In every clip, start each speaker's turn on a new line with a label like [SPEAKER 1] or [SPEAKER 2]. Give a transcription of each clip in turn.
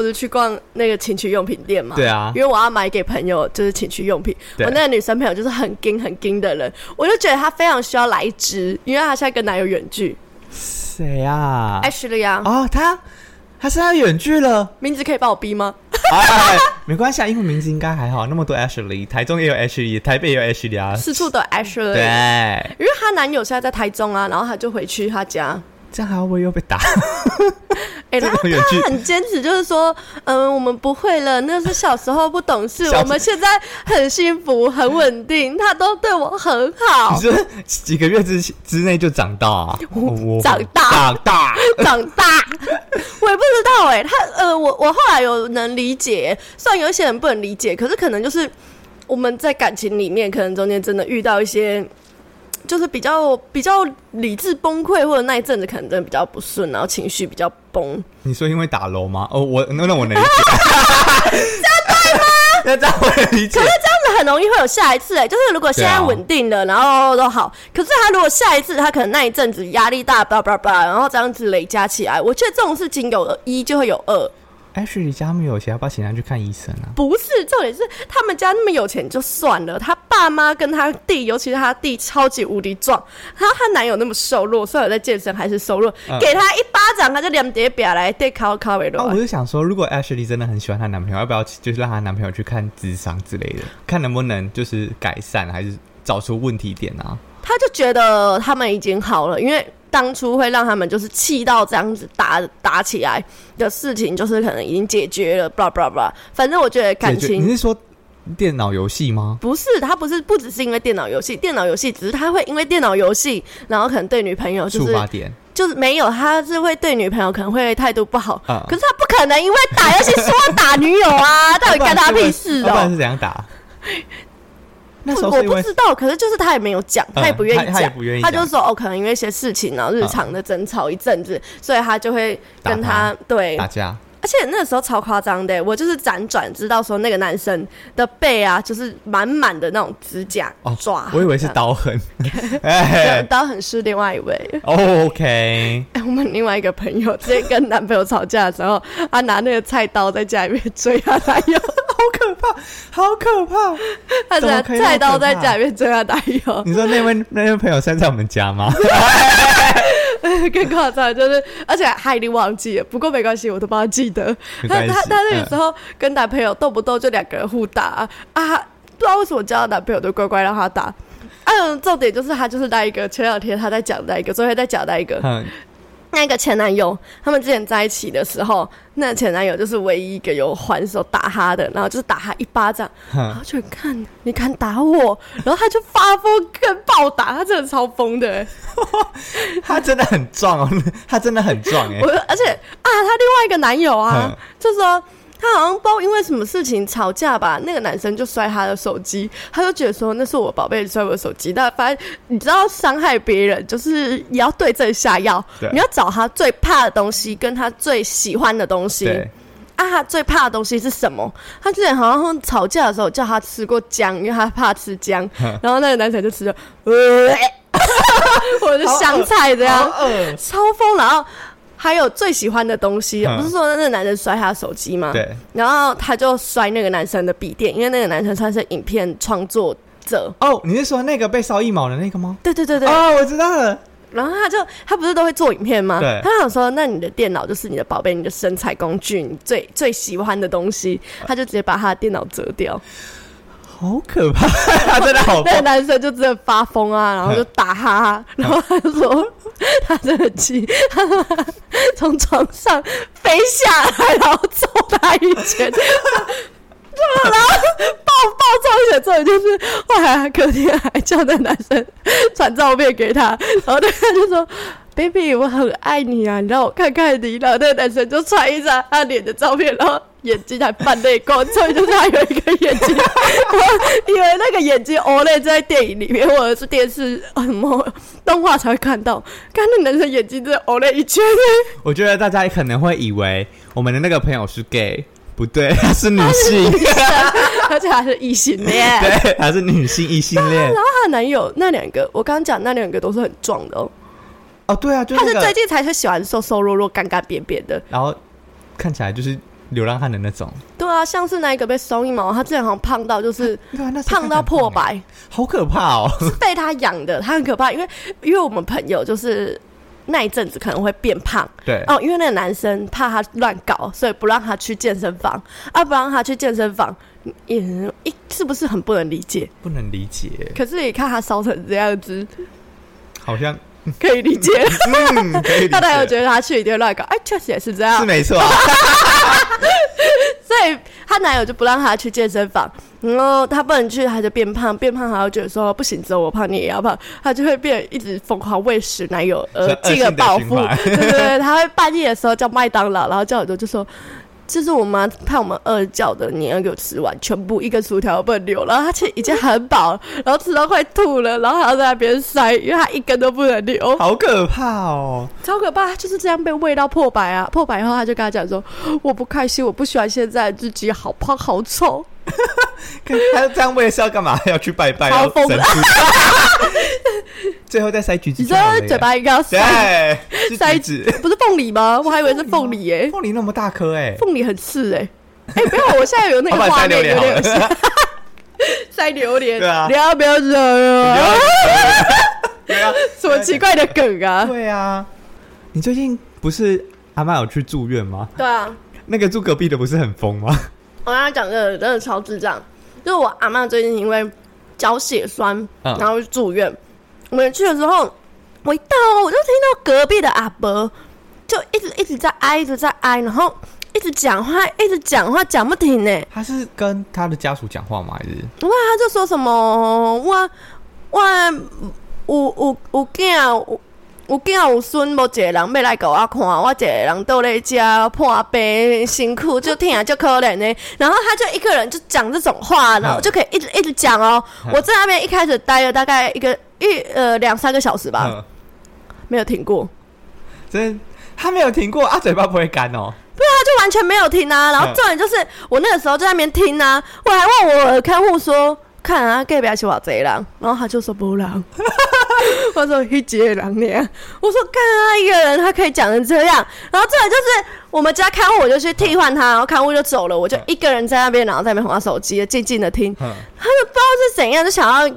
[SPEAKER 1] 不是去逛那个情趣用品店嘛？
[SPEAKER 2] 对啊
[SPEAKER 1] 因为我要买给朋友就是情趣用品。我那个女生朋友就是很硬很硬的人，我就觉得她非常需要来一支，因为她现在跟男友远距。
[SPEAKER 2] 谁啊
[SPEAKER 1] ？Ashley 啊，
[SPEAKER 2] 哦，她她现在远距了。
[SPEAKER 1] 名字可以帮我逼吗？
[SPEAKER 2] 哎，没关系啊，英文名字应该还好。那么多 Ashley，台中也有 Ashley，台北也有 Ashley 啊。
[SPEAKER 1] 四处都有 Ashley。
[SPEAKER 2] 对，
[SPEAKER 1] 因为她男友现在在台中啊，然后她就回去她家。
[SPEAKER 2] 这样还会又被打？
[SPEAKER 1] 哎、
[SPEAKER 2] 这
[SPEAKER 1] 她
[SPEAKER 2] 个远距
[SPEAKER 1] 她很坚持，就是说，嗯，我们不会了，那是小时候不懂事，我们现在很幸福、很稳定，他都对我很好
[SPEAKER 2] 你。说几个月之之内就长大啊？我
[SPEAKER 1] 长大
[SPEAKER 2] 长大。
[SPEAKER 1] 长大，我也不知道哎、他呃，我我后来有能理解，虽然有一些人不能理解，可是可能就是我们在感情里面，可能中间真的遇到一些。就是比较比较理智崩溃，或者那一阵子可能真的比较不顺，然后情绪比较崩。
[SPEAKER 2] 你说因为打楼吗？哦，我那那我能理解。这样对吗？那这样我能理解
[SPEAKER 1] 可是。这样子很容易会有下一次哎、就是如果现在稳定了，然后都好，可是他如果下一次他可能那一阵子压力大，叭叭叭，然后这样子累加起来，我觉得这种事情有一就会有二。
[SPEAKER 2] Ashley 家那么有钱，要不要请他去看医生啊？
[SPEAKER 1] 不是，重点是他们家那么有钱就算了，他爸妈跟他弟，尤其是他弟超级无敌壮，然后她男友那么瘦弱，虽然有在健身还是瘦弱，
[SPEAKER 2] 嗯
[SPEAKER 1] 给他一巴掌他就两叠表来对靠靠尾
[SPEAKER 2] 啊，我
[SPEAKER 1] 了。
[SPEAKER 2] 就想说，如果 Ashley 真的很喜欢她男朋友，要不要就是让她男朋友去看智商之类的，看能不能就是改善，还是找出问题点啊？
[SPEAKER 1] 他就觉得他们已经好了，因为当初会让他们就是气到这样子打打起来的事情，就是可能已经解决了，blah blah blah。反正我觉得感情
[SPEAKER 2] 你是说电脑游戏吗？
[SPEAKER 1] 不是，他不是不只是因为电脑游戏，电脑游戏只是他会因为电脑游戏，然后可能对女朋友就是就是没有，他是会对女朋友可能会态度不好，
[SPEAKER 2] 啊
[SPEAKER 1] 可是他不可能因为打游戏说打女友啊，到底干他屁事
[SPEAKER 2] 要不然
[SPEAKER 1] 哦、
[SPEAKER 2] 是怎样打？那时候
[SPEAKER 1] 我不知道，可是就是他也没有讲，他也不愿意
[SPEAKER 2] 他他也
[SPEAKER 1] 讲，
[SPEAKER 2] 不愿意
[SPEAKER 1] 他就说哦，可能因为一些事情，然后日常的争吵一阵子，所以他就会跟他
[SPEAKER 2] 打
[SPEAKER 1] 对
[SPEAKER 2] 打架，
[SPEAKER 1] 而且那个时候超夸张的，我就是辗转知道说那个男生的背啊，就是满满的那种指甲
[SPEAKER 2] 哦，我以为是，刀痕。哎
[SPEAKER 1] 刀痕是另外一位。
[SPEAKER 2] OK，
[SPEAKER 1] 哎，我们另外一个朋友直接跟男朋友吵架的时候，他拿那个菜刀在家里面追他男友，
[SPEAKER 2] 好可怕，好可怕！
[SPEAKER 1] 他拿
[SPEAKER 2] 怎么可以那么
[SPEAKER 1] 菜刀在家里面追他男友，
[SPEAKER 2] 你说那位那位朋友现在在我们家吗？
[SPEAKER 1] 更夸张就是，而且他已经忘记了，不过没关系，我都帮他记得。他他他那个
[SPEAKER 2] 嗯
[SPEAKER 1] 时候跟男朋友动不动就两个人互打啊，啊不知道为什么交到男朋友都乖乖让他打。啊，重点就是他就是那一个前两天他在讲那一个，昨天在讲那一个，
[SPEAKER 2] 嗯，
[SPEAKER 1] 那个前男友，他们之前在一起的时候，那前男友就是唯一一个有还手打他的，然后就是打他一巴掌，然后就看你敢打我，然后他就发疯跟暴打，他真的超疯的、欸。
[SPEAKER 2] 他真的很壮哦，他真的很壮哎
[SPEAKER 1] 我。而且啊，他另外一个男友啊
[SPEAKER 2] 嗯，
[SPEAKER 1] 就说他好像不知道因为什么事情吵架吧，那个男生就摔他的手机，他就觉得说那是我宝贝摔我的手机，但反正你知道伤害别人就是也要对症下药，你要找他最怕的东西跟他最喜欢的东西。啊，他最怕的东西是什么？他之前好像吵架的时候叫他吃过姜，因为他怕吃姜，然后那个男生就吃了，呃，或者是香菜这样。超疯，然后还有最喜欢的东西，
[SPEAKER 2] 嗯
[SPEAKER 1] 不是说那个男生摔他手机吗？。
[SPEAKER 2] 对，
[SPEAKER 1] 然后他就摔那个男生的笔电，因为那个男生算是影片创作者。
[SPEAKER 2] 哦，你是说那个被烧一毛的那个吗？
[SPEAKER 1] 对对对对。
[SPEAKER 2] 哦，我知道了。
[SPEAKER 1] 然后他就他不是都会做影片吗？
[SPEAKER 2] 对
[SPEAKER 1] 他想说，那你的电脑就是你的宝贝，你的身材工具，你最最喜欢的东西，他就直接把他的电脑折掉。
[SPEAKER 2] 好可怕，他 真的好
[SPEAKER 1] 那个。男生就真的发疯啊，然后就打哈哈，然后他就说他真的气，他 从床上飞下来，然后揍他一拳。然后爆爆超一拳之后，就是后来他隔天还叫那男生传照片给他，然后那个就说：“baby，我很爱你啊，你让我看看你。”然后那个男生就传一张他脸的照片，然后眼睛还半泪光，所以就是他有一个眼睛，我以为那个眼睛 OLED 在电影里面或者是电视什么动画才会看到，看那男生眼睛真的 OLED 一圈
[SPEAKER 2] 我觉得大家可能会以为我们的那个朋友是 gay，不对，她是女性，
[SPEAKER 1] 而且还是异性恋。
[SPEAKER 2] 对，她是女性异性恋
[SPEAKER 1] 然。后她男友那两个，我刚刚讲那两个都是很壮的哦。
[SPEAKER 2] 哦，对啊，就那个，
[SPEAKER 1] 他是最近才是喜欢瘦瘦弱弱、干干扁扁的。
[SPEAKER 2] 然后看起来就是流浪汉的那种。
[SPEAKER 1] 对啊，像是那一个被收一毛，他之前好像胖到就是
[SPEAKER 2] 对啊，那
[SPEAKER 1] 胖到破百，
[SPEAKER 2] 好可怕哦！
[SPEAKER 1] 是被他养的，他很可怕，因为因为我们朋友就是那一阵子可能会变胖。
[SPEAKER 2] 对，
[SPEAKER 1] 哦，因为那个男生怕他乱搞，所以不让他去健身房，啊，不让他去健身房，也一是不是很不能理解？
[SPEAKER 2] 不能理解，
[SPEAKER 1] 可是你看他烧成这样子，
[SPEAKER 2] 好像
[SPEAKER 1] 可以理解。
[SPEAKER 2] 嗯，可以理
[SPEAKER 1] 他男友
[SPEAKER 2] 解，
[SPEAKER 1] 觉得他去一定会乱搞，哎，确实也是这样
[SPEAKER 2] 是，没错。
[SPEAKER 1] 所以她男友就不让她去健身房，然后她不能去，她就变胖，变胖，她就觉得说不行，只有我胖，你也要胖，她就会变一直疯狂喂食男友，呃
[SPEAKER 2] 是，恶
[SPEAKER 1] 进而
[SPEAKER 2] 性的
[SPEAKER 1] 报复，对对，她会半夜的时候叫麦当劳，然后叫耳朵就说。这是我妈怕我们饿叫的，你要给我吃完，全部一根薯条不能留。然后她其实已经很饱，然后吃到快吐了，然后还要在那边塞，因为她一根都不能留。
[SPEAKER 2] 好可怕哦！
[SPEAKER 1] 超可怕，他就是这样被喂到破百啊！破百以后，她就跟他讲说：“我不开心，我不喜欢现在自己，好胖好丑。
[SPEAKER 2] 看他这样喂是要干嘛？要去拜拜，要
[SPEAKER 1] 超疯
[SPEAKER 2] 最后再塞橘”子
[SPEAKER 1] 你说嘴巴应该要塞，塞
[SPEAKER 2] 橘子，
[SPEAKER 1] 不是凤梨吗？我还以为是凤梨耶、
[SPEAKER 2] 凤梨那么大颗哎，
[SPEAKER 1] 凤梨很刺哎、哎、不要，我现在有那个 画面，
[SPEAKER 2] 榴莲好
[SPEAKER 1] 有点恶
[SPEAKER 2] 了
[SPEAKER 1] 心。塞榴莲，
[SPEAKER 2] 对啊
[SPEAKER 1] 你要不要惹啊？
[SPEAKER 2] 对啊，
[SPEAKER 1] 什么奇怪的梗啊？
[SPEAKER 2] 对啊，你最近不是阿妈有去住院吗？
[SPEAKER 1] 对啊，
[SPEAKER 2] 那个住隔壁的不是很疯吗？
[SPEAKER 1] 我跟他讲这个真的超智障，就是我阿妈最近因为脚血栓，
[SPEAKER 2] 嗯
[SPEAKER 1] 然后住院。我们去的时候，我一到我就听到隔壁的阿伯就一直一直在哀，一直在哀，然后一直讲话，一直讲话讲不停呢。
[SPEAKER 2] 他是跟他的家属讲话吗？还是
[SPEAKER 1] 哇，他就说什么我我有有有囝有。有囝有孙，无一个人要来给我看，我一个人倒在家破病，辛苦就听就可怜呢。然后他就一个人就讲这种话，然后
[SPEAKER 2] 嗯
[SPEAKER 1] 就可以一直一直讲哦。
[SPEAKER 2] 嗯
[SPEAKER 1] 我在那边一开始待了大概一个一呃两三个小时吧，
[SPEAKER 2] 嗯，
[SPEAKER 1] 没有停过，
[SPEAKER 2] 真他没有停过啊，嘴巴不会干哦。
[SPEAKER 1] 对啊就完全没有停啊。然后
[SPEAKER 2] 嗯。
[SPEAKER 1] 重点就是我那个时候就在那边听啊，我还问我看护说。看啊，隔壁是我贼狼，然后他就说不狼，我说一节人呢，我说看啊，一个人他可以讲成这样，然后这来就是我们家看护，我就去替换他，然后看护就走了，我就一个人在那边，然后在那边划手机，静静的听，
[SPEAKER 2] 嗯，
[SPEAKER 1] 他就不知道是怎样，就想要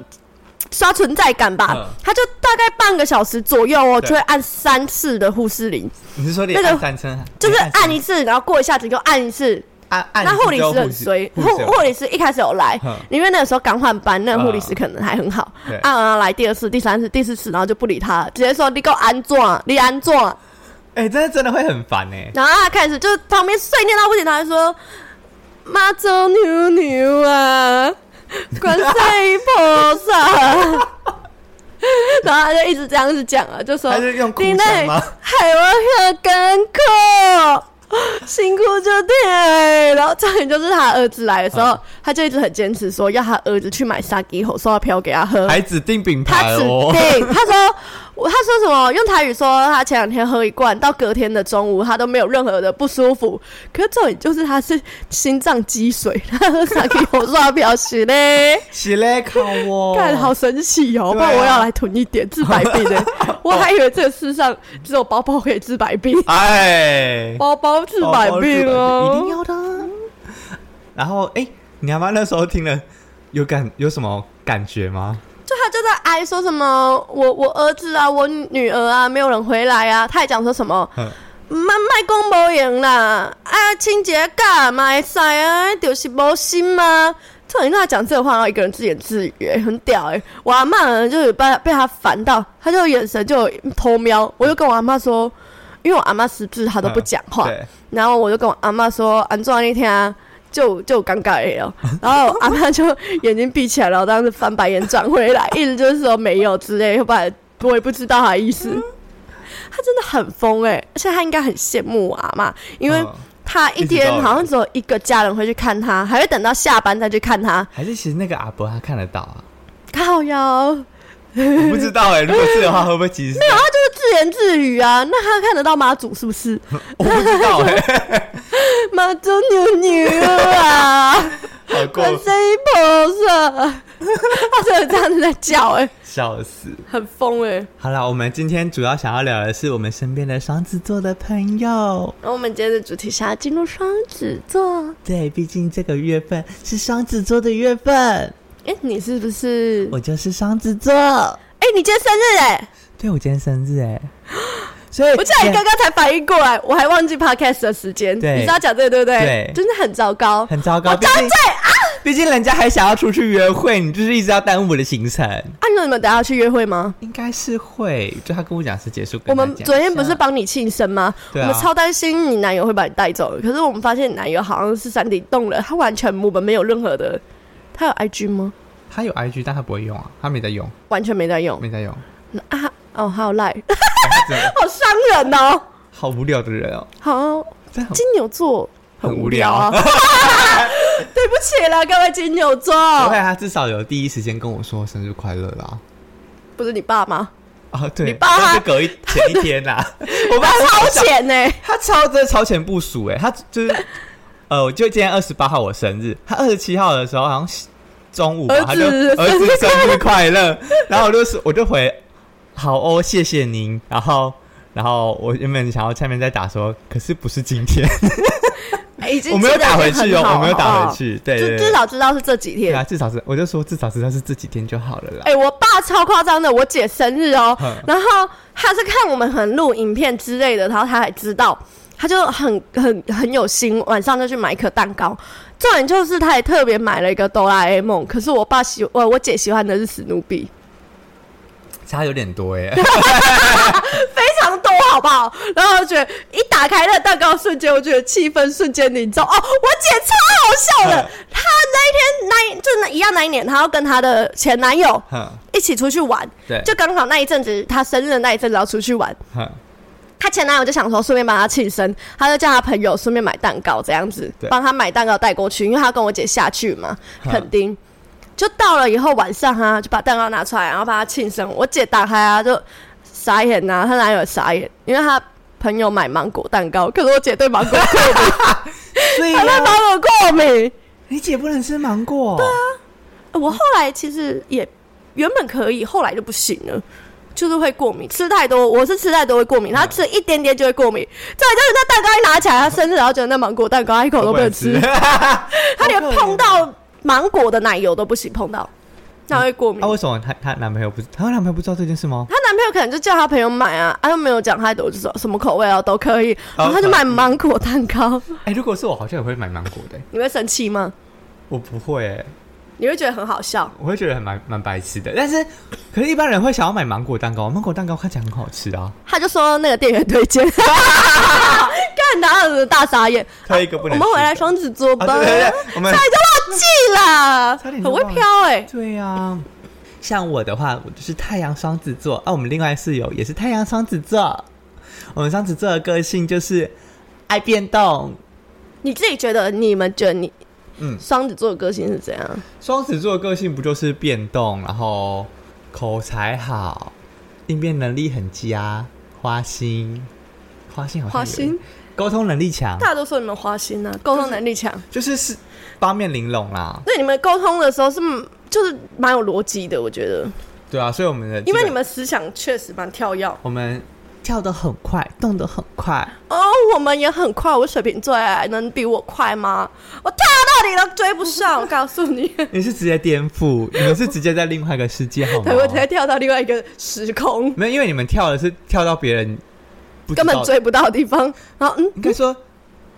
[SPEAKER 1] 刷存在感吧，
[SPEAKER 2] 嗯。
[SPEAKER 1] 他就大概半个小时左右哦，
[SPEAKER 2] 对。
[SPEAKER 1] 就会按三次的护士铃，
[SPEAKER 2] 你是说你
[SPEAKER 1] 那个
[SPEAKER 2] 按三声，
[SPEAKER 1] 就是按一次，然后过一下子就按一次。
[SPEAKER 2] 按按一次
[SPEAKER 1] 那护理师很衰，护
[SPEAKER 2] 护
[SPEAKER 1] 理师一开始有来
[SPEAKER 2] 嗯，
[SPEAKER 1] 因为那个时候刚换班，那个护理师可能还很好。
[SPEAKER 2] 对。
[SPEAKER 1] 啊，然后来第二次、第三次、第四次，然后就不理他了，直接说你给我安装，你安装。
[SPEAKER 2] 哎，真的真的会很烦哎。
[SPEAKER 1] 然后他开始就旁边碎念到不行，他就说妈祖牛牛啊，观世音菩萨。然后他就一直这样子讲啊，就说
[SPEAKER 2] 他是用哭
[SPEAKER 1] 你那
[SPEAKER 2] 声吗？
[SPEAKER 1] 害我很艰苦，辛苦就对。然后重点就是他儿子来的时候，
[SPEAKER 2] 嗯
[SPEAKER 1] 他就一直很坚持说要他儿子去买沙鸡吼，说要票给他喝。
[SPEAKER 2] 还指定品
[SPEAKER 1] 他指。定，他说，我他说什么？用台语说，他前两天喝一罐，到隔天的中午他都没有任何的不舒服。可是重点就是他是心脏积水，他喝沙鸡吼刷表示 嘞，
[SPEAKER 2] 是嘞，靠我。
[SPEAKER 1] 看好神奇哦！不然我要来囤一点治百病的。我还以为这个世上只有包包可以治百病，
[SPEAKER 2] 哎，
[SPEAKER 1] 包包治百病哦
[SPEAKER 2] 一定
[SPEAKER 1] 哦。
[SPEAKER 2] 要的啊。然后，哎，你阿妈那时候听了有感有什么感觉吗？
[SPEAKER 1] 就他就在哀说什么我我儿子啊，我女儿啊，没有人回来啊。他还讲说什么
[SPEAKER 2] 嗯
[SPEAKER 1] 卖卖公无用啦，啊，清洁干嘛会使啊，就是无心嘛。突然跟他讲这个话，然后一个人自言自语、欸，很屌哎、我阿妈呢，就是被被他烦到，他就眼神就有偷瞄。我就跟我阿妈说，因为我阿妈识字，她都不讲话。
[SPEAKER 2] 对，
[SPEAKER 1] 然后我就跟我阿妈说，安装那天啊，就就尴尬了。然后阿妈就眼睛闭起来，然后当时翻白眼转回来，一直就是说没有之类，要不然我也不知道他意思。他真的很疯哎、而且他应该很羡慕我阿妈，因为
[SPEAKER 2] 嗯
[SPEAKER 1] 他一天好像只有一个家人会去看他，还会等到下班再去看他。
[SPEAKER 2] 还是其实那个阿伯他看得到啊？
[SPEAKER 1] 靠腰，
[SPEAKER 2] 我不知道哎，如果是的话，会不会其实是？
[SPEAKER 1] 他就是自言自语啊。那他看得到妈祖是不是？
[SPEAKER 2] 我不知道哎。
[SPEAKER 1] 妈祖牛牛啊！
[SPEAKER 2] 好过
[SPEAKER 1] 浑身一婆色，他真的这样子在叫、哎，
[SPEAKER 2] 笑死。
[SPEAKER 1] 很疯哎、
[SPEAKER 2] 好了，我们今天主要想要聊的是我们身边的双子座的朋友。
[SPEAKER 1] 那我们今天的主题是要进入双子座。
[SPEAKER 2] 对，毕竟这个月份是双子座的月份，
[SPEAKER 1] 哎、你是不是？
[SPEAKER 2] 我就是双子座。
[SPEAKER 1] 哎、你今天生日哎、
[SPEAKER 2] 对，我今天生日哎，所以
[SPEAKER 1] 我竟然刚刚才反应过来，我还忘记 podcast 的时间。
[SPEAKER 2] 对
[SPEAKER 1] 你知道讲这个对不对？
[SPEAKER 2] 对
[SPEAKER 1] 真的很糟糕。
[SPEAKER 2] 很糟糕。
[SPEAKER 1] 我
[SPEAKER 2] 毕竟毕竟人家还想要出去约会，你就是一直要耽误我的行程。
[SPEAKER 1] 啊，那你们等下去约会吗？
[SPEAKER 2] 应该是会，就他跟我讲是结束。
[SPEAKER 1] 我们昨天不是帮你庆生吗？
[SPEAKER 2] 对啊
[SPEAKER 1] 我们超担心你男友会把你带走，可是我们发现你男友好像是山顶洞人，他完全我们没有任何的，他有 IG 吗？
[SPEAKER 2] 他有 IG，但他不会用啊，他没在用，
[SPEAKER 1] 完全没在用
[SPEAKER 2] 没在用。
[SPEAKER 1] 啊！哦，还有赖，好伤人哦。
[SPEAKER 2] 好无聊的人哦，
[SPEAKER 1] 好，金牛座
[SPEAKER 2] 很无
[SPEAKER 1] 无聊啊。对不起了，各位金牛座，
[SPEAKER 2] 不会，他至少有第一时间跟我说生日快乐啦。
[SPEAKER 1] 不是你爸吗？
[SPEAKER 2] 啊，对，
[SPEAKER 1] 你爸
[SPEAKER 2] 他是隔一前一天啦。我爸
[SPEAKER 1] 超前呢、
[SPEAKER 2] 他超真的超前部署哎，他就是呃，我就今天二十八号我生日，他二十七号的时候好像中午吧，他就儿子生日快乐，然后我就说我就回好哦，谢谢您，然后然后我原本想要下面再打说，可是不是今天，
[SPEAKER 1] 哎已经
[SPEAKER 2] 我没有打回去哦，我没有打回去，对
[SPEAKER 1] 就至少知道是这几天。
[SPEAKER 2] 对啊，至少是我就说至少知道是这几天就好了啦。
[SPEAKER 1] 哎、我爸超夸张的，我姐生日哦。
[SPEAKER 2] 嗯，
[SPEAKER 1] 然后他是看我们很录影片之类的，然后他还知道，他就很很很有心，晚上就去买一颗蛋糕。重点就是他也特别买了一个哆啦 A 梦，可是我爸喜我我姐喜欢的是史努比，
[SPEAKER 2] 差有点多哎，
[SPEAKER 1] 非常多，好不好？然后我觉得一打开那个蛋糕瞬间，我觉得气氛瞬间凝重。哦，我姐超好笑的，她那一天那一就那一样那一年，她要跟她的前男友，一起出去玩，
[SPEAKER 2] 对，
[SPEAKER 1] 就刚好那一阵子她生日的那一阵子要出去玩。
[SPEAKER 2] 哼，
[SPEAKER 1] 她前男友就想说顺便帮她庆生，他就叫她朋友顺便买蛋糕这样子
[SPEAKER 2] 对，
[SPEAKER 1] 帮她买蛋糕带过去，因为她跟我姐下去嘛，肯定。就到了以后晚上啊，就把蛋糕拿出来，然后帮她庆生。我姐打开啊，就傻眼呐、她男友傻眼，因为她朋友买芒果蛋糕，可是我姐对芒果过敏，
[SPEAKER 2] 所以
[SPEAKER 1] 她对芒果过敏。
[SPEAKER 2] 你姐不能吃芒果，对啊，
[SPEAKER 1] 我后来其实也原本可以，后来就不行了。就是会过敏，吃太多，我是吃太多会过敏，他吃一点点就会过敏。再来就是那蛋糕一拿起来，他生日然后觉得那芒果蛋糕，她一口都不能吃，他连碰到芒果的奶油都不行碰到，她会过敏
[SPEAKER 2] 啊，。为什么她她男朋友不是她男朋友不知道这件事吗？
[SPEAKER 1] 她男朋友可能就叫她朋友买啊，她又没有讲太多，就说什么口味啊都可以，然后她就买芒果蛋糕。
[SPEAKER 2] 哎、如果是我，好像也会买芒果的、
[SPEAKER 1] 你会生气吗？
[SPEAKER 2] 我不会、哎，
[SPEAKER 1] 你会觉得很好笑？
[SPEAKER 2] 我会觉得很蛮蛮白痴的。但是，可是一般人会想要买芒果蛋糕，芒果蛋糕看起来很好吃啊。
[SPEAKER 1] 他就说那个店员推荐，干哪有大傻眼？
[SPEAKER 2] 推一个不能
[SPEAKER 1] 我们回来双子座吧，
[SPEAKER 2] 啊，对对对，我们
[SPEAKER 1] 差点就忘记
[SPEAKER 2] 了
[SPEAKER 1] 很会飘哎、
[SPEAKER 2] 对啊。像我的话，我就是太阳双子座啊。我们另外室友也是太阳双子座。我们双子座的个性就是爱变动。
[SPEAKER 1] 你自己觉得，你们觉得你
[SPEAKER 2] 嗯，
[SPEAKER 1] 双子座的个性是怎样？
[SPEAKER 2] 双子座的个性不就是变动，然后口才好，应变能力很佳，花心，花心好像
[SPEAKER 1] 花心，
[SPEAKER 2] 沟通能力强，
[SPEAKER 1] 大家都说你们花心啊，沟通能力强。
[SPEAKER 2] 就是是八面玲珑啦。
[SPEAKER 1] 那你们沟通的时候是就是蛮有逻辑的，我觉得，
[SPEAKER 2] 对啊，所以我们的
[SPEAKER 1] 因为你们思想确实蛮跳跃。
[SPEAKER 2] 我们跳得很快，动得很快，
[SPEAKER 1] 哦，我们也很快，我水瓶座哎，能比我快吗？我跳到你都追不上，我告诉你，
[SPEAKER 2] 你是直接颠覆，你们是直接在另外一个世界好吗
[SPEAKER 1] 对，？我直接跳到另外一个时空，
[SPEAKER 2] 没有，因为你们跳的是跳到别人
[SPEAKER 1] 根本追不到的地方。然后，嗯，
[SPEAKER 2] 应该说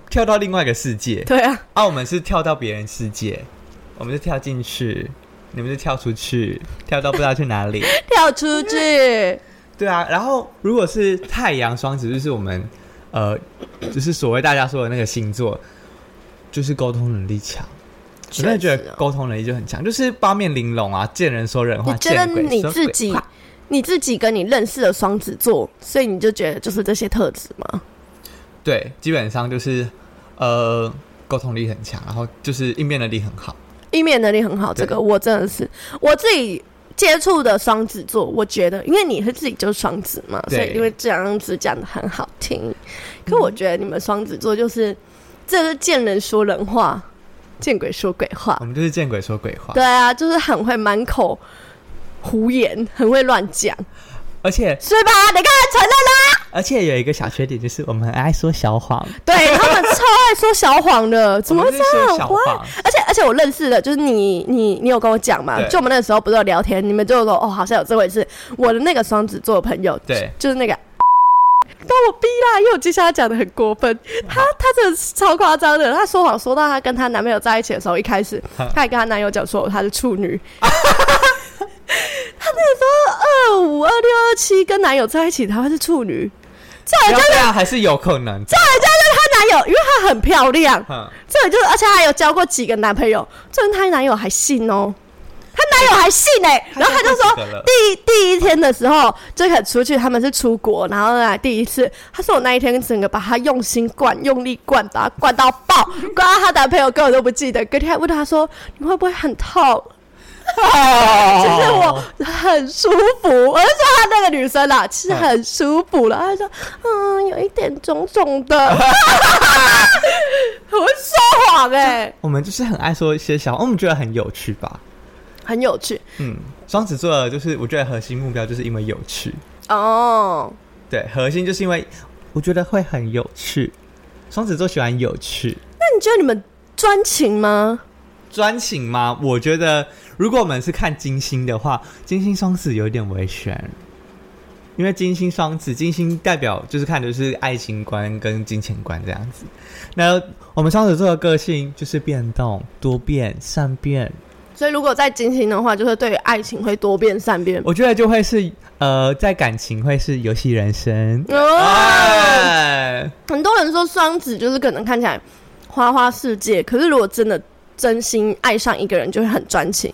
[SPEAKER 2] 跳到另外一个世界
[SPEAKER 1] 对啊，
[SPEAKER 2] 啊，我们是跳到别人世界，我们是跳进去，你们是跳出去，跳到不知道去哪里。
[SPEAKER 1] 跳出去，
[SPEAKER 2] 对啊，然后如果是太阳双子，就是我们呃，就是所谓大家说的那个星座，就是沟通能力强。我真的觉得沟通能力就很强，就是八面玲珑啊，见人说人话，
[SPEAKER 1] 你觉得你自己，你自己跟你认识的双子座，所以你就觉得就是这些特质吗？
[SPEAKER 2] 对，基本上就是呃，沟通力很强，然后就是应变能力很好。
[SPEAKER 1] 应变能力很好，
[SPEAKER 2] 对
[SPEAKER 1] 这个我真的是我自己接触的双子座，我觉得，因为你是自己就是双子嘛，所以因为这样子讲的很好听。可我觉得你们双子座就是，这是见人说人话，见鬼说鬼话
[SPEAKER 2] 我。们就是见鬼说鬼话。
[SPEAKER 1] 对啊，就是很会满口胡言，很会乱讲，
[SPEAKER 2] 而且
[SPEAKER 1] 是吧？你刚才承认啦。
[SPEAKER 2] 而且有一个小缺点就是我们很爱说小谎，
[SPEAKER 1] 对他们超爱说小谎的，怎么这样？小！
[SPEAKER 2] 谎。
[SPEAKER 1] 而且而且我认识的，就是你你你有跟我讲嘛？就我们那个时候不是有聊天，你们就说哦，好像有这回事。我的那个双子座朋友，
[SPEAKER 2] 对，
[SPEAKER 1] 就是那个。把我逼啦！因为我接下来讲的很过分，她她真的是超夸张的。她说谎说到她跟她男朋友在一起的时候，一开始她还跟她男友讲说她是处女。她那个时候二五、二六、二七跟男友在一起，她是处女。这人家
[SPEAKER 2] 要这样还是有可能。的。
[SPEAKER 1] 她男友，因为她很漂亮，
[SPEAKER 2] 嗯，
[SPEAKER 1] 这个就是，而且她还有交过几个男朋友，这人她男友还信哦，她男友还信哎、然后她就说
[SPEAKER 2] 他现在几个了？
[SPEAKER 1] 第第一天的时候就可以出去，他们是出国，然后来第一次，她说我那一天整个把她用心灌，用力灌，把她灌到爆，灌到她男朋友根本都不记得，隔天还问她说你会不会很痛？其 实我很舒服，我就说她那个女生啊，其实很舒服了。她说嗯，有一点肿肿的，我会说谎哎、
[SPEAKER 2] 我们就是很爱说一些小，我们觉得很有趣吧。
[SPEAKER 1] 很有趣
[SPEAKER 2] 嗯，双子座的就是我觉得核心目标就是因为有趣，
[SPEAKER 1] 哦。
[SPEAKER 2] 对，核心就是因为我觉得会很有趣。双子座喜欢有趣，
[SPEAKER 1] 那你觉得你们专情吗？
[SPEAKER 2] 专情吗？我觉得如果我们是看金星的话，金星双子有点危险，因为金星双子，金星代表就是看的是爱情观跟金钱观这样子。那我们双子座的个性就是变动、多变、善变，
[SPEAKER 1] 所以如果在金星的话，就是对于爱情会多变善变。
[SPEAKER 2] 我觉得就会是呃，在感情会是游戏人生。
[SPEAKER 1] 哦，
[SPEAKER 2] 哎，
[SPEAKER 1] 很多人说双子就是可能看起来花花世界，可是如果真的真心爱上一个人，就会很专情，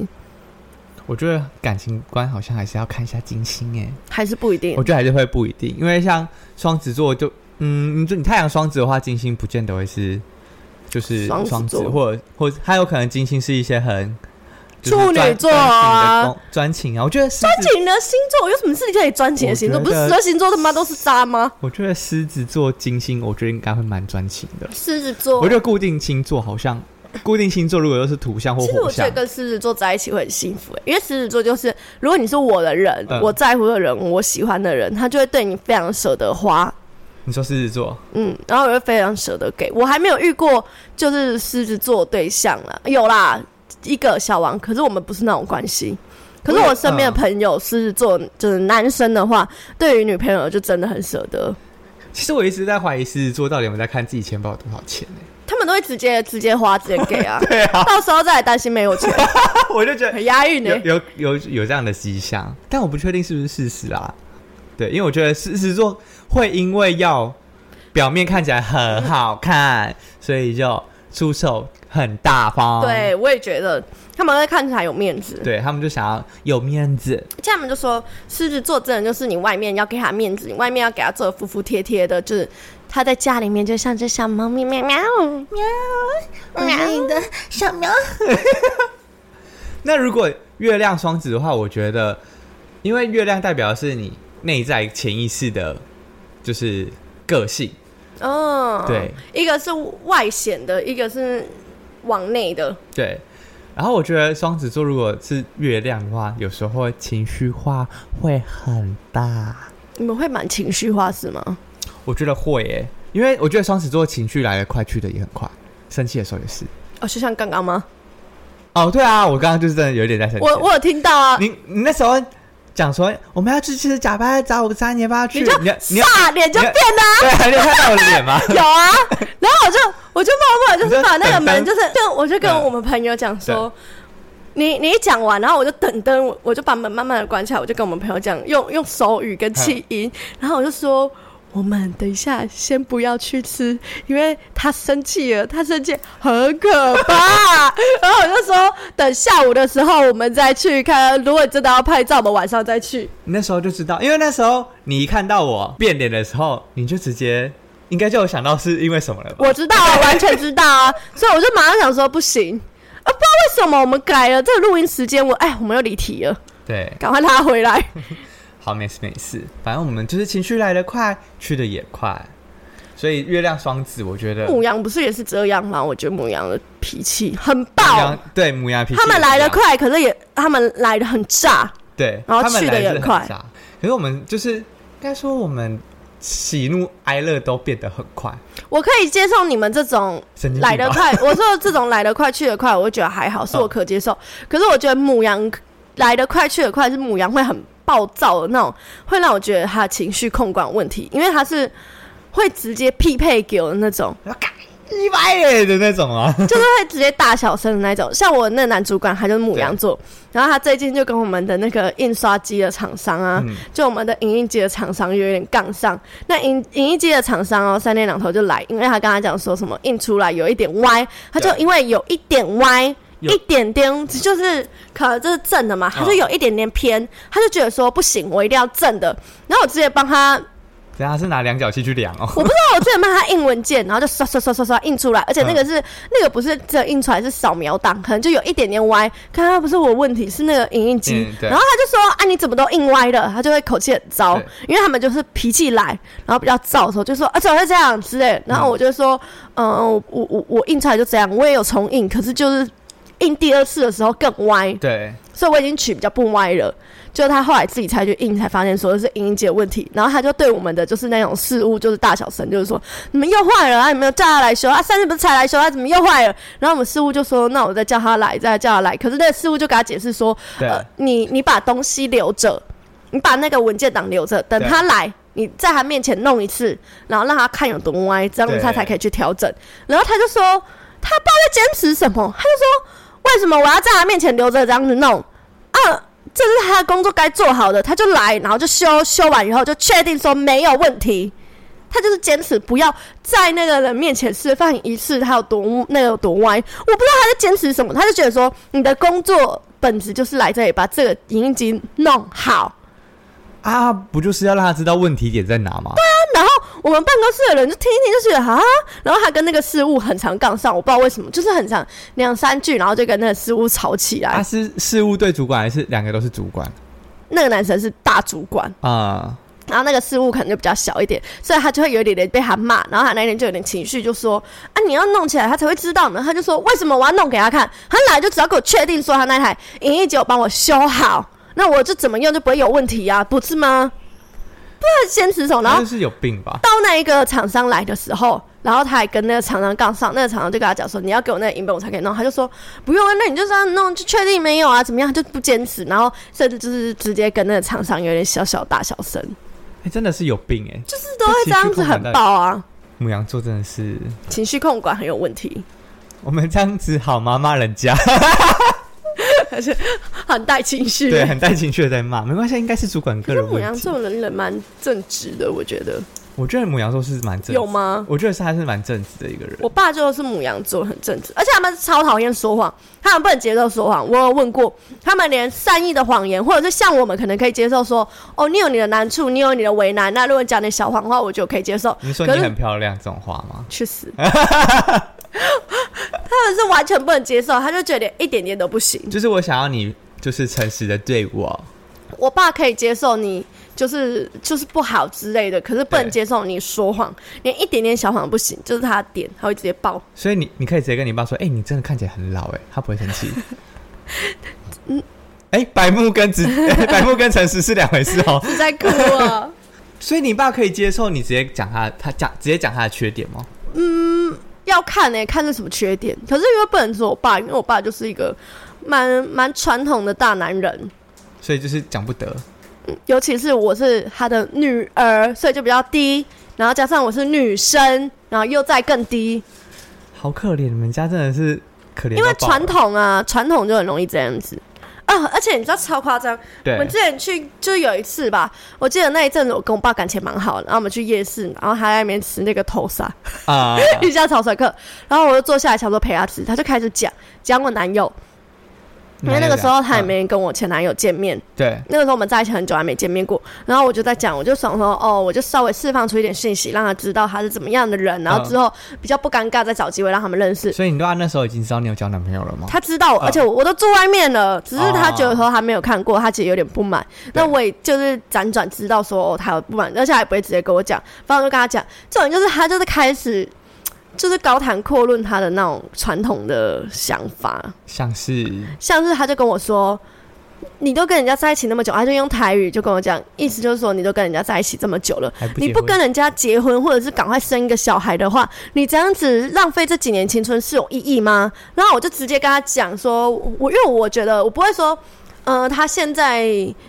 [SPEAKER 2] 我觉得感情观好像还是要看一下金星哎。
[SPEAKER 1] 还是不一定
[SPEAKER 2] 我。觉得还是会不一定，因为像双子座就，嗯，你说你太阳双子的话，金星不见得会是，就是
[SPEAKER 1] 双子
[SPEAKER 2] 双子，
[SPEAKER 1] 座
[SPEAKER 2] 或或还有可能金星是一些很就是
[SPEAKER 1] 处女座啊
[SPEAKER 2] 专情啊。我觉得狮
[SPEAKER 1] 专，情的星座有什么事情可以专情的星座？不是十二星座他妈都是渣吗？
[SPEAKER 2] 我觉得狮子座金星，我觉得应该会蛮专情的。
[SPEAKER 1] 狮子座，
[SPEAKER 2] 我觉得固定星座好像，固定星座如果又是土象或火象。
[SPEAKER 1] 其实我觉得，跟狮子座在一起会很幸福、欸，因为狮子座就是，如果你是我的人，
[SPEAKER 2] 嗯。
[SPEAKER 1] 我在乎的人，我喜欢的人，他就会对你非常舍得花，
[SPEAKER 2] 你说狮子座，
[SPEAKER 1] 嗯，然后我就非常舍得给。我还没有遇过就是狮子座对象了，有啦，一个小王，可是我们不是那种关系。可是我身边的朋友狮子座就是男生的话，对于女朋友就真的很舍得，
[SPEAKER 2] 其实我一直在怀疑狮子座到底有没有在看自己钱包有多少钱呢、
[SPEAKER 1] 他们都会直接直接花，直接给啊，
[SPEAKER 2] 对啊，
[SPEAKER 1] 到时候再来担心没有钱，
[SPEAKER 2] 我就觉得
[SPEAKER 1] 很押韵呢、欸
[SPEAKER 2] 有有有有这样的迹象，但我不确定是不是事实啊。对，因为我觉得狮子座会因为要表面看起来很好看，所以就出手很大方。
[SPEAKER 1] 对，我也觉得他们会看起来有面子。
[SPEAKER 2] 对，他们就想要有面子。
[SPEAKER 1] 他们就说，狮子座真的就是你外面要给他面子，你外面要给他做的服服帖帖的，就是他在家里面就像只小猫咪喵喵喵喵的小喵。
[SPEAKER 2] 那如果月亮双子的话，我觉得，因为月亮代表的是你内在潜意识的，就是个性。
[SPEAKER 1] 哦，
[SPEAKER 2] 对，
[SPEAKER 1] 一个是外显的，一个是往内的。
[SPEAKER 2] 对，然后我觉得双子座如果是月亮的话，有时候情绪化会很大。
[SPEAKER 1] 你们会蛮情绪化是吗？
[SPEAKER 2] 我觉得会耶，因为我觉得双子座情绪来得快，去的也很快，生气的时候也是。
[SPEAKER 1] 哦，就像刚刚吗？
[SPEAKER 2] 哦，对啊，我刚刚就是真的有点在生气。
[SPEAKER 1] 我我有听到啊，
[SPEAKER 2] 你你那时候讲说我们要去吃假巴早午餐，你要不要去？
[SPEAKER 1] 你就
[SPEAKER 2] 你要你要
[SPEAKER 1] 煞脸就变了啊、
[SPEAKER 2] 对，你有看到我的脸吗？
[SPEAKER 1] 有啊，然后我就我就默默地就是把那个门，
[SPEAKER 2] 你
[SPEAKER 1] 就是就我就跟
[SPEAKER 2] 嗯
[SPEAKER 1] 我们朋友讲说，你你一讲完，然后我就等灯，我我就把门慢慢的关起来，我就跟我们朋友讲，用用手语跟气音，然后我就说。我们等一下先不要去吃，因为他生气了，他生气很可怕。然后我就说，等下午的时候我们再去看。如果真的要拍照，我们晚上再去。
[SPEAKER 2] 你那时候就知道，因为那时候你一看到我变脸的时候，你就直接应该就有想到是因为什么了吧？
[SPEAKER 1] 我知道啊，完全知道啊，所以我就马上想说不行啊，不知道为什么我们改了这个录音时间，我哎，我们又离题了，
[SPEAKER 2] 对，
[SPEAKER 1] 赶快拉回来。
[SPEAKER 2] 好，没事没事，反正我们就是情绪来得快，去的也快，所以月亮双子，我觉得
[SPEAKER 1] 母羊不是也是这样吗？我觉得母羊的脾气很
[SPEAKER 2] 母
[SPEAKER 1] 爆
[SPEAKER 2] 羊，对母羊脾气
[SPEAKER 1] 他们来得快，可是也他们来的很炸。
[SPEAKER 2] 对，
[SPEAKER 1] 然后
[SPEAKER 2] 他们
[SPEAKER 1] 去得
[SPEAKER 2] 来是很
[SPEAKER 1] 也快
[SPEAKER 2] 可是我们就是应该说我们喜怒哀乐都变得很快，
[SPEAKER 1] 我可以接受你们这种来得快，我说这种来得快去得快，我觉得还好，是我可接受。可是我觉得母羊来得快去得快，是母羊会很暴躁的那种，会让我觉得他情绪控管有问题，因为他是会直接匹配给我的那种，
[SPEAKER 2] 一百耶的那种啊，
[SPEAKER 1] 就是会直接大小声的那种。像我那男主管，他就是母羊座，然后他最近就跟我们的那个印刷机的厂商啊，
[SPEAKER 2] 嗯
[SPEAKER 1] 就我们的影印机的厂商有点杠上。那影影印机的厂商哦，三天两头就来，因为他跟他讲说什么印出来有一点歪，他就因为有一点歪。
[SPEAKER 2] 有
[SPEAKER 1] 一点点就是可能这是正的嘛，他就有一点点偏，他就觉得说不行，我一定要正的。然后我直接帮他
[SPEAKER 2] 等下是拿量角器去量哦，
[SPEAKER 1] 我不知道，我之前帮他印文件，然后就刷刷刷刷刷印出来，而且那个是、那个不是只有印出来，是扫描档，可能就有一点点歪。看他不是我问题，是那个影印机。
[SPEAKER 2] 嗯
[SPEAKER 1] 然后他就说：“啊，你怎么都印歪了？”他就会口气很糟，因为他们就是脾气来，然后比较燥的时候就说：“啊，怎么会这样之类。”然后我就说：“嗯，嗯我我我印出来就这样，我也有重印，可是就是印第二次的时候更歪。”
[SPEAKER 2] 对，
[SPEAKER 1] 所以我已经取比较不歪了。就他后来自己才去印，才发现说是影印机的问题。然后他就对我们的就是那种事物就是大小声，就是说你们又坏了啊，你们有叫他来修啊？上次不是才来修，他怎么又坏了？然后我们事务就说，那我再叫他来，再叫他来。可是那个事务就给他解释说，呃，你你把东西留着，你把那个文件档留着，等他来。你在他面前弄一次，然后让他看有多歪，这样子他才可以去调整。然后他就说，他不知道在坚持什么，他就说，为什么我要在他面前留着这样子弄啊？这是他的工作该做好的，他就来，然后就修，修完以后就确定说没有问题。他就是坚持不要在那个人面前示范一次他有多那个有多歪。我不知道他在坚持什么，他就觉得说你的工作本质就是来这里把这个影印机弄好。
[SPEAKER 2] 啊，不就是要让他知道问题点在哪吗？
[SPEAKER 1] 对啊然后我们办公室的人就听一听，就觉得啊，然后他跟那个事务很常杠上，我不知道为什么，就是很常两三句，然后就跟那个事务吵起来。
[SPEAKER 2] 他是事务对主管还是两个都是主管
[SPEAKER 1] 那个男生是大主管，
[SPEAKER 2] 啊？
[SPEAKER 1] 然后那个事务可能就比较小一点，所以他就会有一点点被他骂，然后他那天就有点情绪，就说啊，你要弄起来他才会知道呢。他就说为什么我要弄给他看？他来就只要给我确定说他那台影一九帮我修好，那我就怎么用就不会有问题啊，不是吗？不然坚持什么？然后
[SPEAKER 2] 他就是有病吧？
[SPEAKER 1] 到那一个厂商来的时候，然后他还跟那个厂商杠上，那个厂商就跟他讲说，你要给我那个银本我才可以弄，他就说不用啊，那你就这样弄，就确定没有啊，怎么样，他就不坚持，然后甚至就是直接跟那个厂商有点小小大小声，
[SPEAKER 2] 哎、真的是有病哎、
[SPEAKER 1] 就是都会这样子很爆啊，
[SPEAKER 2] 母羊座真的是，
[SPEAKER 1] 情绪控管很有问题，
[SPEAKER 2] 我们这样子好吗？骂人家，
[SPEAKER 1] 而 且很带情绪。
[SPEAKER 2] 对，很带情绪的在骂，没关系，应该是主管个人问题。
[SPEAKER 1] 母羊座人人蛮正直的，我觉得
[SPEAKER 2] 我觉得母羊座是蛮正，
[SPEAKER 1] 有？吗？
[SPEAKER 2] 我觉得是还是蛮正直的一个人。
[SPEAKER 1] 我爸就是母羊座，很正直，而且他们超讨厌说谎，他们不能接受说谎。我有问过，他们连善意的谎言，或者是像我们可能可以接受说，哦，你有你的难处，你有你的为难，那如果讲点小谎话，我就可以接受。
[SPEAKER 2] 你说你很漂亮这种话吗？
[SPEAKER 1] 去死！他们是完全不能接受，他就觉得一点点都不行。
[SPEAKER 2] 就是我想要你，就是诚实的对我。
[SPEAKER 1] 我爸可以接受你就是就是不好之类的，可是不能接受你说谎，连一点点小谎不行，就是他的点，他会直接爆。
[SPEAKER 2] 所以你你可以直接跟你爸说，哎、你真的看起来很老，哎，他不会生气。嗯，哎、白目跟直、白目跟诚实是两回事哦。
[SPEAKER 1] 是在哭啊！
[SPEAKER 2] 所以你爸可以接受你直接讲他，他讲直接讲他的缺点吗？
[SPEAKER 1] 要看呢、欸看是什么缺点。可是因为不能说我爸，因为我爸就是一个蛮蛮传统的大男人，
[SPEAKER 2] 所以就是讲不得。
[SPEAKER 1] 尤其是我是他的女儿，所以就比较低。然后加上我是女生，然后又再更低，
[SPEAKER 2] 好可怜，你们家真的是可怜。
[SPEAKER 1] 因为传，统啊，传统就很容易这样子。啊！而且你知道超夸张，我们之前去就是有一次吧，我记得那一阵子我跟我爸感情蛮好的，然后我们去夜市，然后他在那边吃那个头沙，
[SPEAKER 2] 啊，
[SPEAKER 1] 一家炒水客，然后我就坐下来差不多陪他吃，他就开始讲讲我男友，因为那个时候他也
[SPEAKER 2] 嗯
[SPEAKER 1] 没跟我前男友见面，
[SPEAKER 2] 对，
[SPEAKER 1] 那个时候我们在一起很久，还没见面过。然后我就在讲，我就想说，哦，我就稍微释放出一点信息，让他知道他是怎么样的人，然后之后比较不尴尬，再找机会让他们认识。
[SPEAKER 2] 所以你对他那时候已经知道你有交男朋友了吗？
[SPEAKER 1] 他知道而且我我都住外面了，只是他觉得说他没有看过，他其实有点不满。那我也就是辗转知道说哦，他有不满，而且他也不会直接跟我讲，反正我就跟他讲，这种就是他就是开始就是高谈阔论他的那种传统的想法，
[SPEAKER 2] 像是
[SPEAKER 1] 像是他就跟我说。你都跟人家在一起那么久，他就用台语就跟我讲，意思就是说你都跟人家在一起这么久了，你
[SPEAKER 2] 不
[SPEAKER 1] 跟人家结婚，或者是赶快生一个小孩的话，你这样子浪费这几年青春是有意义吗？然后我就直接跟他讲说，我因为我觉得我不会说。呃，他现在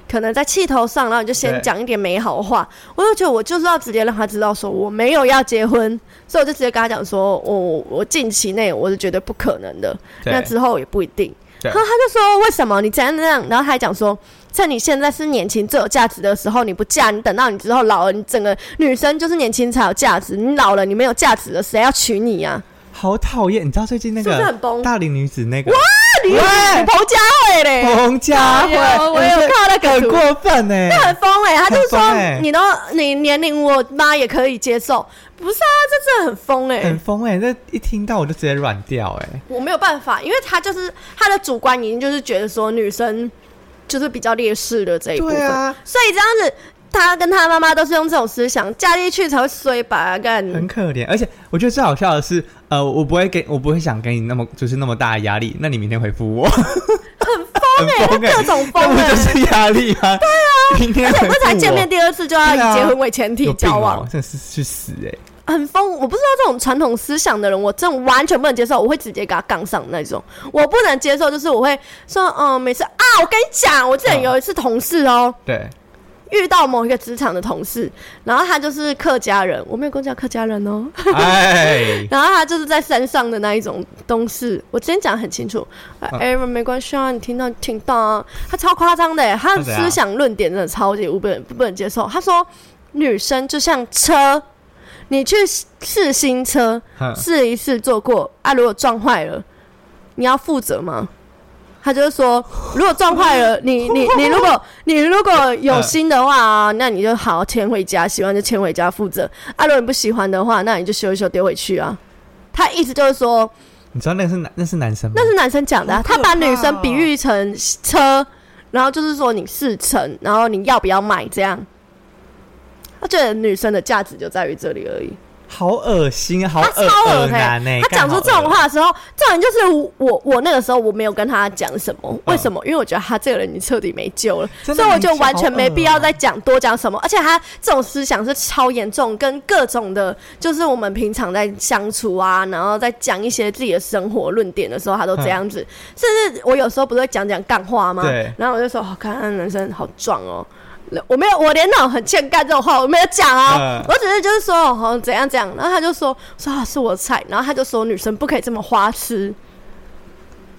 [SPEAKER 1] 可能在气头上，然后你就先讲一点美好话。我就觉得我就是要直接让他知道说我没有要结婚，所以我就直接跟他讲说，我我近期内我是绝对不可能的，那之后也不一定。然后他就说为什么你怎样怎样，然后他还讲说，趁你现在是年轻最有价值的时候，你不嫁，你等到你之后老了，你整个女生就是年轻才有价值，你老了你没有价值了，谁要娶你呀、
[SPEAKER 2] 好讨厌。你知道最近那
[SPEAKER 1] 是不是很
[SPEAKER 2] 个
[SPEAKER 1] 崩？
[SPEAKER 2] 大龄女子那个
[SPEAKER 1] 你你
[SPEAKER 2] 喂。
[SPEAKER 1] 彭佳慧嘞，
[SPEAKER 2] 彭佳慧，
[SPEAKER 1] 我有看到那个
[SPEAKER 2] 很过分呢。
[SPEAKER 1] 很疯哎、他就
[SPEAKER 2] 是
[SPEAKER 1] 说
[SPEAKER 2] 欸。
[SPEAKER 1] 你都你年龄我妈也可以接受，不是啊，这真的很疯哎、
[SPEAKER 2] 很疯哎、这一听到我就直接软掉哎、
[SPEAKER 1] 我没有办法，因为他就是他的主观已经就是觉得说女生就是比较劣势的这一部分，所以这样子，他跟他妈妈都是用这种思想，嫁进去才会衰吧？干
[SPEAKER 2] 很可怜。而且我觉得最好笑的是，呃，我不会给我不会想给你那么就是那么大的压力，那你明天回复我，
[SPEAKER 1] 很疯哎、
[SPEAKER 2] 很疯欸
[SPEAKER 1] 各种疯哎、
[SPEAKER 2] 那不就是压力吗？对啊，明天
[SPEAKER 1] 而且
[SPEAKER 2] 回复我
[SPEAKER 1] 不是才见面第二次就要以结婚为前提交往
[SPEAKER 2] 哦，，真的是去死哎、
[SPEAKER 1] 很疯。我不知道这种传统思想的人，我真的完全不能接受，我会直接给他杠上那种。我不能接受，就是我会说，嗯，每次啊，我跟你讲，我之前有一次同事哦、
[SPEAKER 2] 对，
[SPEAKER 1] 遇到某一个职场的同事，然后他就是客家人，我没有跟你讲客家人哦、
[SPEAKER 2] 哎，
[SPEAKER 1] 然后他就是在山上的那一种东西，我之前讲得很清楚。哎、没关系啊，你听到听到啊。他超夸张的，他的思想论点真的超级无不能不能接受。他说女生就像车，你去试新车
[SPEAKER 2] 哼
[SPEAKER 1] 试一试坐过啊，如果撞坏了，你要负责吗？他就是说，如果撞坏了，你你你如果你如果有心的话、那你就好好牵回家，喜欢就牵回家负责。啊，如果你不喜欢的话，那你就修一修丢回去啊。他意思就是说，
[SPEAKER 2] 你知道那是男那是男生吗？
[SPEAKER 1] 那是男生讲的、他把女生
[SPEAKER 2] 哦
[SPEAKER 1] 比喻成车，然后就是说你试乘，然后你要不要买这样。他觉得女生的价值就在于这里而已。
[SPEAKER 2] 好恶心，好
[SPEAKER 1] 他
[SPEAKER 2] 恶
[SPEAKER 1] 超恶
[SPEAKER 2] 恶男呢、
[SPEAKER 1] 他讲出这种话的时候，这种人就是我我那个时候我没有跟他讲什么，为什么？因为我觉得他这个人你彻底没救了，所以我就完全没必要再讲多讲什么。而且他这种思想是超严重，跟各种的，就是我们平常在相处啊，然后在讲一些自己的生活论点的时候，他都这样子。甚至我有时候不是会讲讲干话吗？
[SPEAKER 2] 对
[SPEAKER 1] 然后我就说，哦，看那男生好壮哦。我没有，我连那种很欠干这种话我没有讲啊，
[SPEAKER 2] 嗯
[SPEAKER 1] 我只是就是说哦怎样怎样，然后他就说说啊是我的菜，然后他就说女生不可以这么花痴，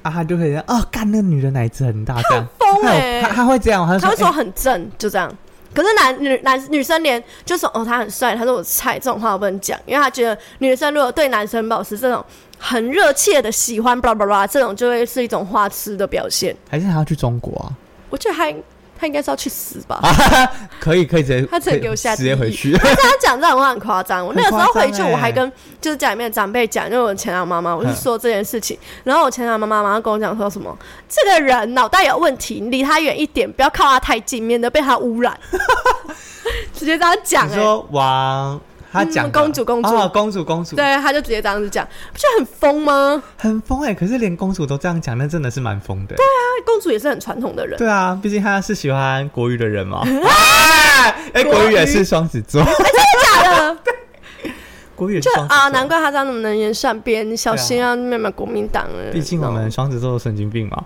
[SPEAKER 2] 啊，他就可以哦，干那个女人奶子很大这样，他有
[SPEAKER 1] 疯欸
[SPEAKER 2] 他他会这样，他
[SPEAKER 1] 他会说很正，就这样。可是男女男女生连就说哦他很帅，他说我菜这种话我不能讲，因为他觉得女生如果对男生保持这种很热切的喜欢，巴拉巴拉，这种就会是一种花痴的表现。
[SPEAKER 2] 还是他要去中国啊？
[SPEAKER 1] 我觉得他他应该是要去死吧。
[SPEAKER 2] 可以可以直接，
[SPEAKER 1] 他直接给我下
[SPEAKER 2] 直接回去。
[SPEAKER 1] 他讲这种话很夸张。我那个时候回去，我还跟就是家里面的长辈讲，因为我前两妈妈，我是说这件事情。然后我前两妈妈马上跟我讲说什么，这个人脑袋有问题，你离他远一点，不要靠他太近，免得被他污染。直接这样讲、欸，
[SPEAKER 2] 你说王，他讲
[SPEAKER 1] 嗯公主公主
[SPEAKER 2] 哦，公主公主，
[SPEAKER 1] 对，他就直接这样子讲，不觉得很疯吗？
[SPEAKER 2] 很疯哎、可是连公主都这样讲，那真的是蛮疯的。
[SPEAKER 1] 对啊公主也是很传统的人，
[SPEAKER 2] 对啊，毕竟她是喜欢国语的人嘛。哎、哎，国语也是双子座，真的
[SPEAKER 1] 假的。
[SPEAKER 2] 国语也是
[SPEAKER 1] 啊，难。怪他这样那么能言善辩，你小心啊，慢慢国民党了。
[SPEAKER 2] 毕竟我们双子座都神经病嘛。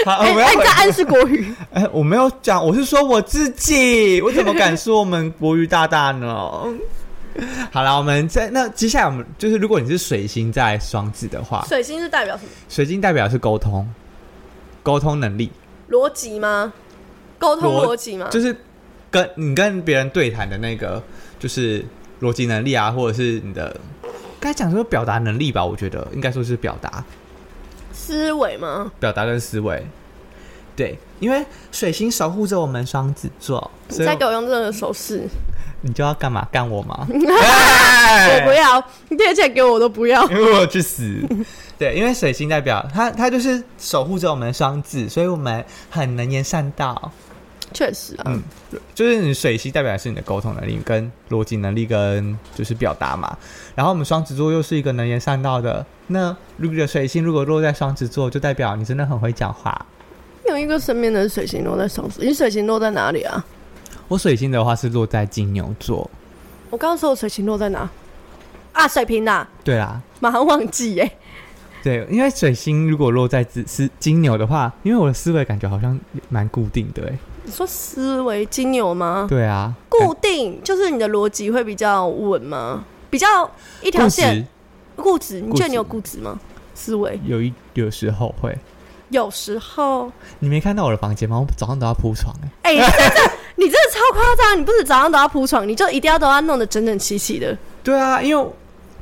[SPEAKER 2] 好，我们要回
[SPEAKER 1] 你在暗示国语。
[SPEAKER 2] 哎、我没有讲，我是说我自己，我怎么敢说我们国语大大呢？好了，我们在那接下来我们就是，如果你是水星在双子的话，
[SPEAKER 1] 水星是代表什么？
[SPEAKER 2] 水星代表的是沟通，沟通能力，
[SPEAKER 1] 逻辑吗？沟通
[SPEAKER 2] 逻
[SPEAKER 1] 逻辑吗？
[SPEAKER 2] 就是跟你跟别人对谈的那个，就是逻辑能力啊，或者是你的该讲说表达能力吧，我觉得应该说是表达。
[SPEAKER 1] 思维吗？
[SPEAKER 2] 表达跟思维。对，因为水星守护着我们双子座，
[SPEAKER 1] 你
[SPEAKER 2] 所以
[SPEAKER 1] 再给我用这个手势，
[SPEAKER 2] 你就要干嘛干我吗？
[SPEAKER 1] 我不要，你贴钱给我我都不要。
[SPEAKER 2] 因 为我去死。对，因为水星代表它，它就是守护着我们的双子，所以我们很能言善道。
[SPEAKER 1] 确实啊，
[SPEAKER 2] 嗯，就是你水星代表的是你的沟通能力、跟逻辑能力、跟就是表达嘛。然后我们双子座又是一个能言善道的。那如果水星如果落在双子座，就代表你真的很会讲话。
[SPEAKER 1] 有一个身边的水星落在双子，你水星落在哪里啊？
[SPEAKER 2] 我水星的话是落在金牛座。
[SPEAKER 1] 我刚刚说我水星落在哪？啊，水瓶呐，
[SPEAKER 2] 对啦，
[SPEAKER 1] 马上忘记耶、
[SPEAKER 2] 对，因为水星如果落在只是金牛的话，因为我的思维感觉好像蛮固定的，哎，
[SPEAKER 1] 你说思维金牛吗？
[SPEAKER 2] 对啊，
[SPEAKER 1] 固定就是你的逻辑会比较稳吗？比较一条线，固执，你觉得你有固执吗？思维
[SPEAKER 2] 有一有时候会。
[SPEAKER 1] 有时候，
[SPEAKER 2] 你没看到我的房间吗？我早上都要铺床、哎，
[SPEAKER 1] 哎、你真的 你真的超夸张！你不是早上都要铺床，你就一定要都要弄得整整齐齐的。
[SPEAKER 2] 对啊，因为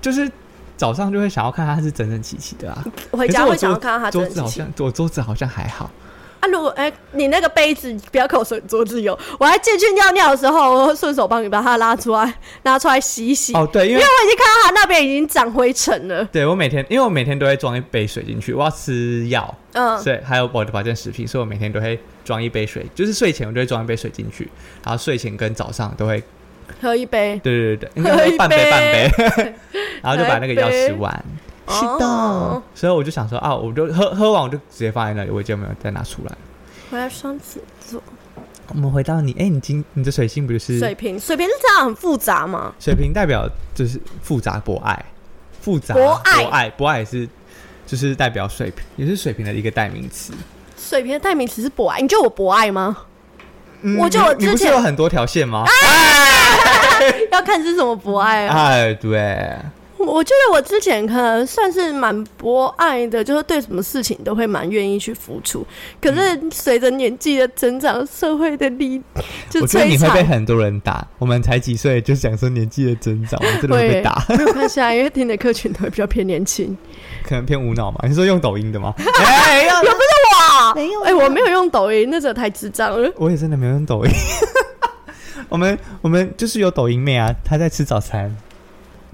[SPEAKER 2] 就是早上就会想要看它是整整齐齐的啊。
[SPEAKER 1] 回家会想要看到它整
[SPEAKER 2] 桌子好
[SPEAKER 1] 整齐齐。
[SPEAKER 2] 像我桌子好像还好，
[SPEAKER 1] 啊，如果哎、你那个杯子不要口水桌子有，我还进去尿尿的时候，我会顺手帮你把它拉出来，拿出来洗一洗。
[SPEAKER 2] 哦，对，因为
[SPEAKER 1] 因为我已经看到它那边已经长灰尘了。
[SPEAKER 2] 对我每天，因为我每天都会装一杯水进去，我要吃药，
[SPEAKER 1] 嗯，
[SPEAKER 2] 所以还有我的保健食品，所以我每天都会装一杯水，就是睡前我都会装一杯水进去，然后睡前跟早上都会，
[SPEAKER 1] 喝一杯。
[SPEAKER 2] 对对对对，应该
[SPEAKER 1] 喝
[SPEAKER 2] 半杯
[SPEAKER 1] 杯
[SPEAKER 2] 半杯，然后就把那个药吃完。是的，
[SPEAKER 1] 哦
[SPEAKER 2] 所以我就想说啊，我就喝喝完我就直接放在那里，我就没有再拿出来。
[SPEAKER 1] 回来双子座，
[SPEAKER 2] 我们回到你，哎、你今你的水星不就是
[SPEAKER 1] 水瓶，水瓶是这样很复杂吗？
[SPEAKER 2] 水瓶代表就是复杂博爱，复杂
[SPEAKER 1] 博爱
[SPEAKER 2] 博爱博爱是就是代表水瓶，也是水瓶的一个代名词。
[SPEAKER 1] 水瓶的代名词是博爱，你觉得我博爱吗？
[SPEAKER 2] 嗯
[SPEAKER 1] 我觉得我
[SPEAKER 2] 你你不
[SPEAKER 1] 之前
[SPEAKER 2] 是有很多条线吗？
[SPEAKER 1] 要看是什么博爱啊。
[SPEAKER 2] 哎，对，
[SPEAKER 1] 我觉得我之前可能算是蛮博爱的，就是对什么事情都会蛮愿意去付出。可是随着年纪的增长，社会的力就
[SPEAKER 2] 我觉得你会被。很多人打。我们才几岁就想说年纪的增长，我们真的会被打，
[SPEAKER 1] 没有关系啊，因为听的客群都会比较偏年轻。
[SPEAKER 2] 可能偏无脑嘛？你说用抖音的吗？哎呀，
[SPEAKER 1] 哇，
[SPEAKER 2] 没有
[SPEAKER 1] 哎、我没有用抖音，那时候太智障了。
[SPEAKER 2] 我也真的没有用抖音。我们我们就是有抖音妹啊，她在吃早餐。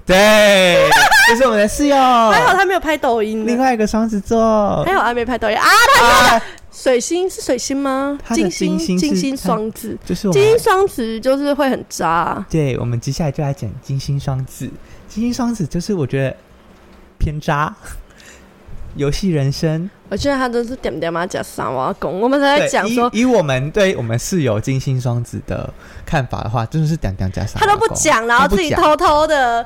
[SPEAKER 2] 对，这是我们的室友。
[SPEAKER 1] 还好他没有拍抖音，
[SPEAKER 2] 另外一个双子座
[SPEAKER 1] 还，好他没拍抖音啊。
[SPEAKER 2] 啊，
[SPEAKER 1] 水星是水星吗？金星，
[SPEAKER 2] 金星是
[SPEAKER 1] 金星双子，
[SPEAKER 2] 就是
[SPEAKER 1] 金星双子就是会很渣。
[SPEAKER 2] 对，我们接下来就来讲金星双子。金星双子就是我觉得偏渣，游戏人生。
[SPEAKER 1] 我觉得他都是点点嘛讲三瓦工，我们在
[SPEAKER 2] 对
[SPEAKER 1] 讲说
[SPEAKER 2] 以以我们对我们室友金星双子的看法的话，真的是点点加上，
[SPEAKER 1] 他都不讲，然后自己偷偷的。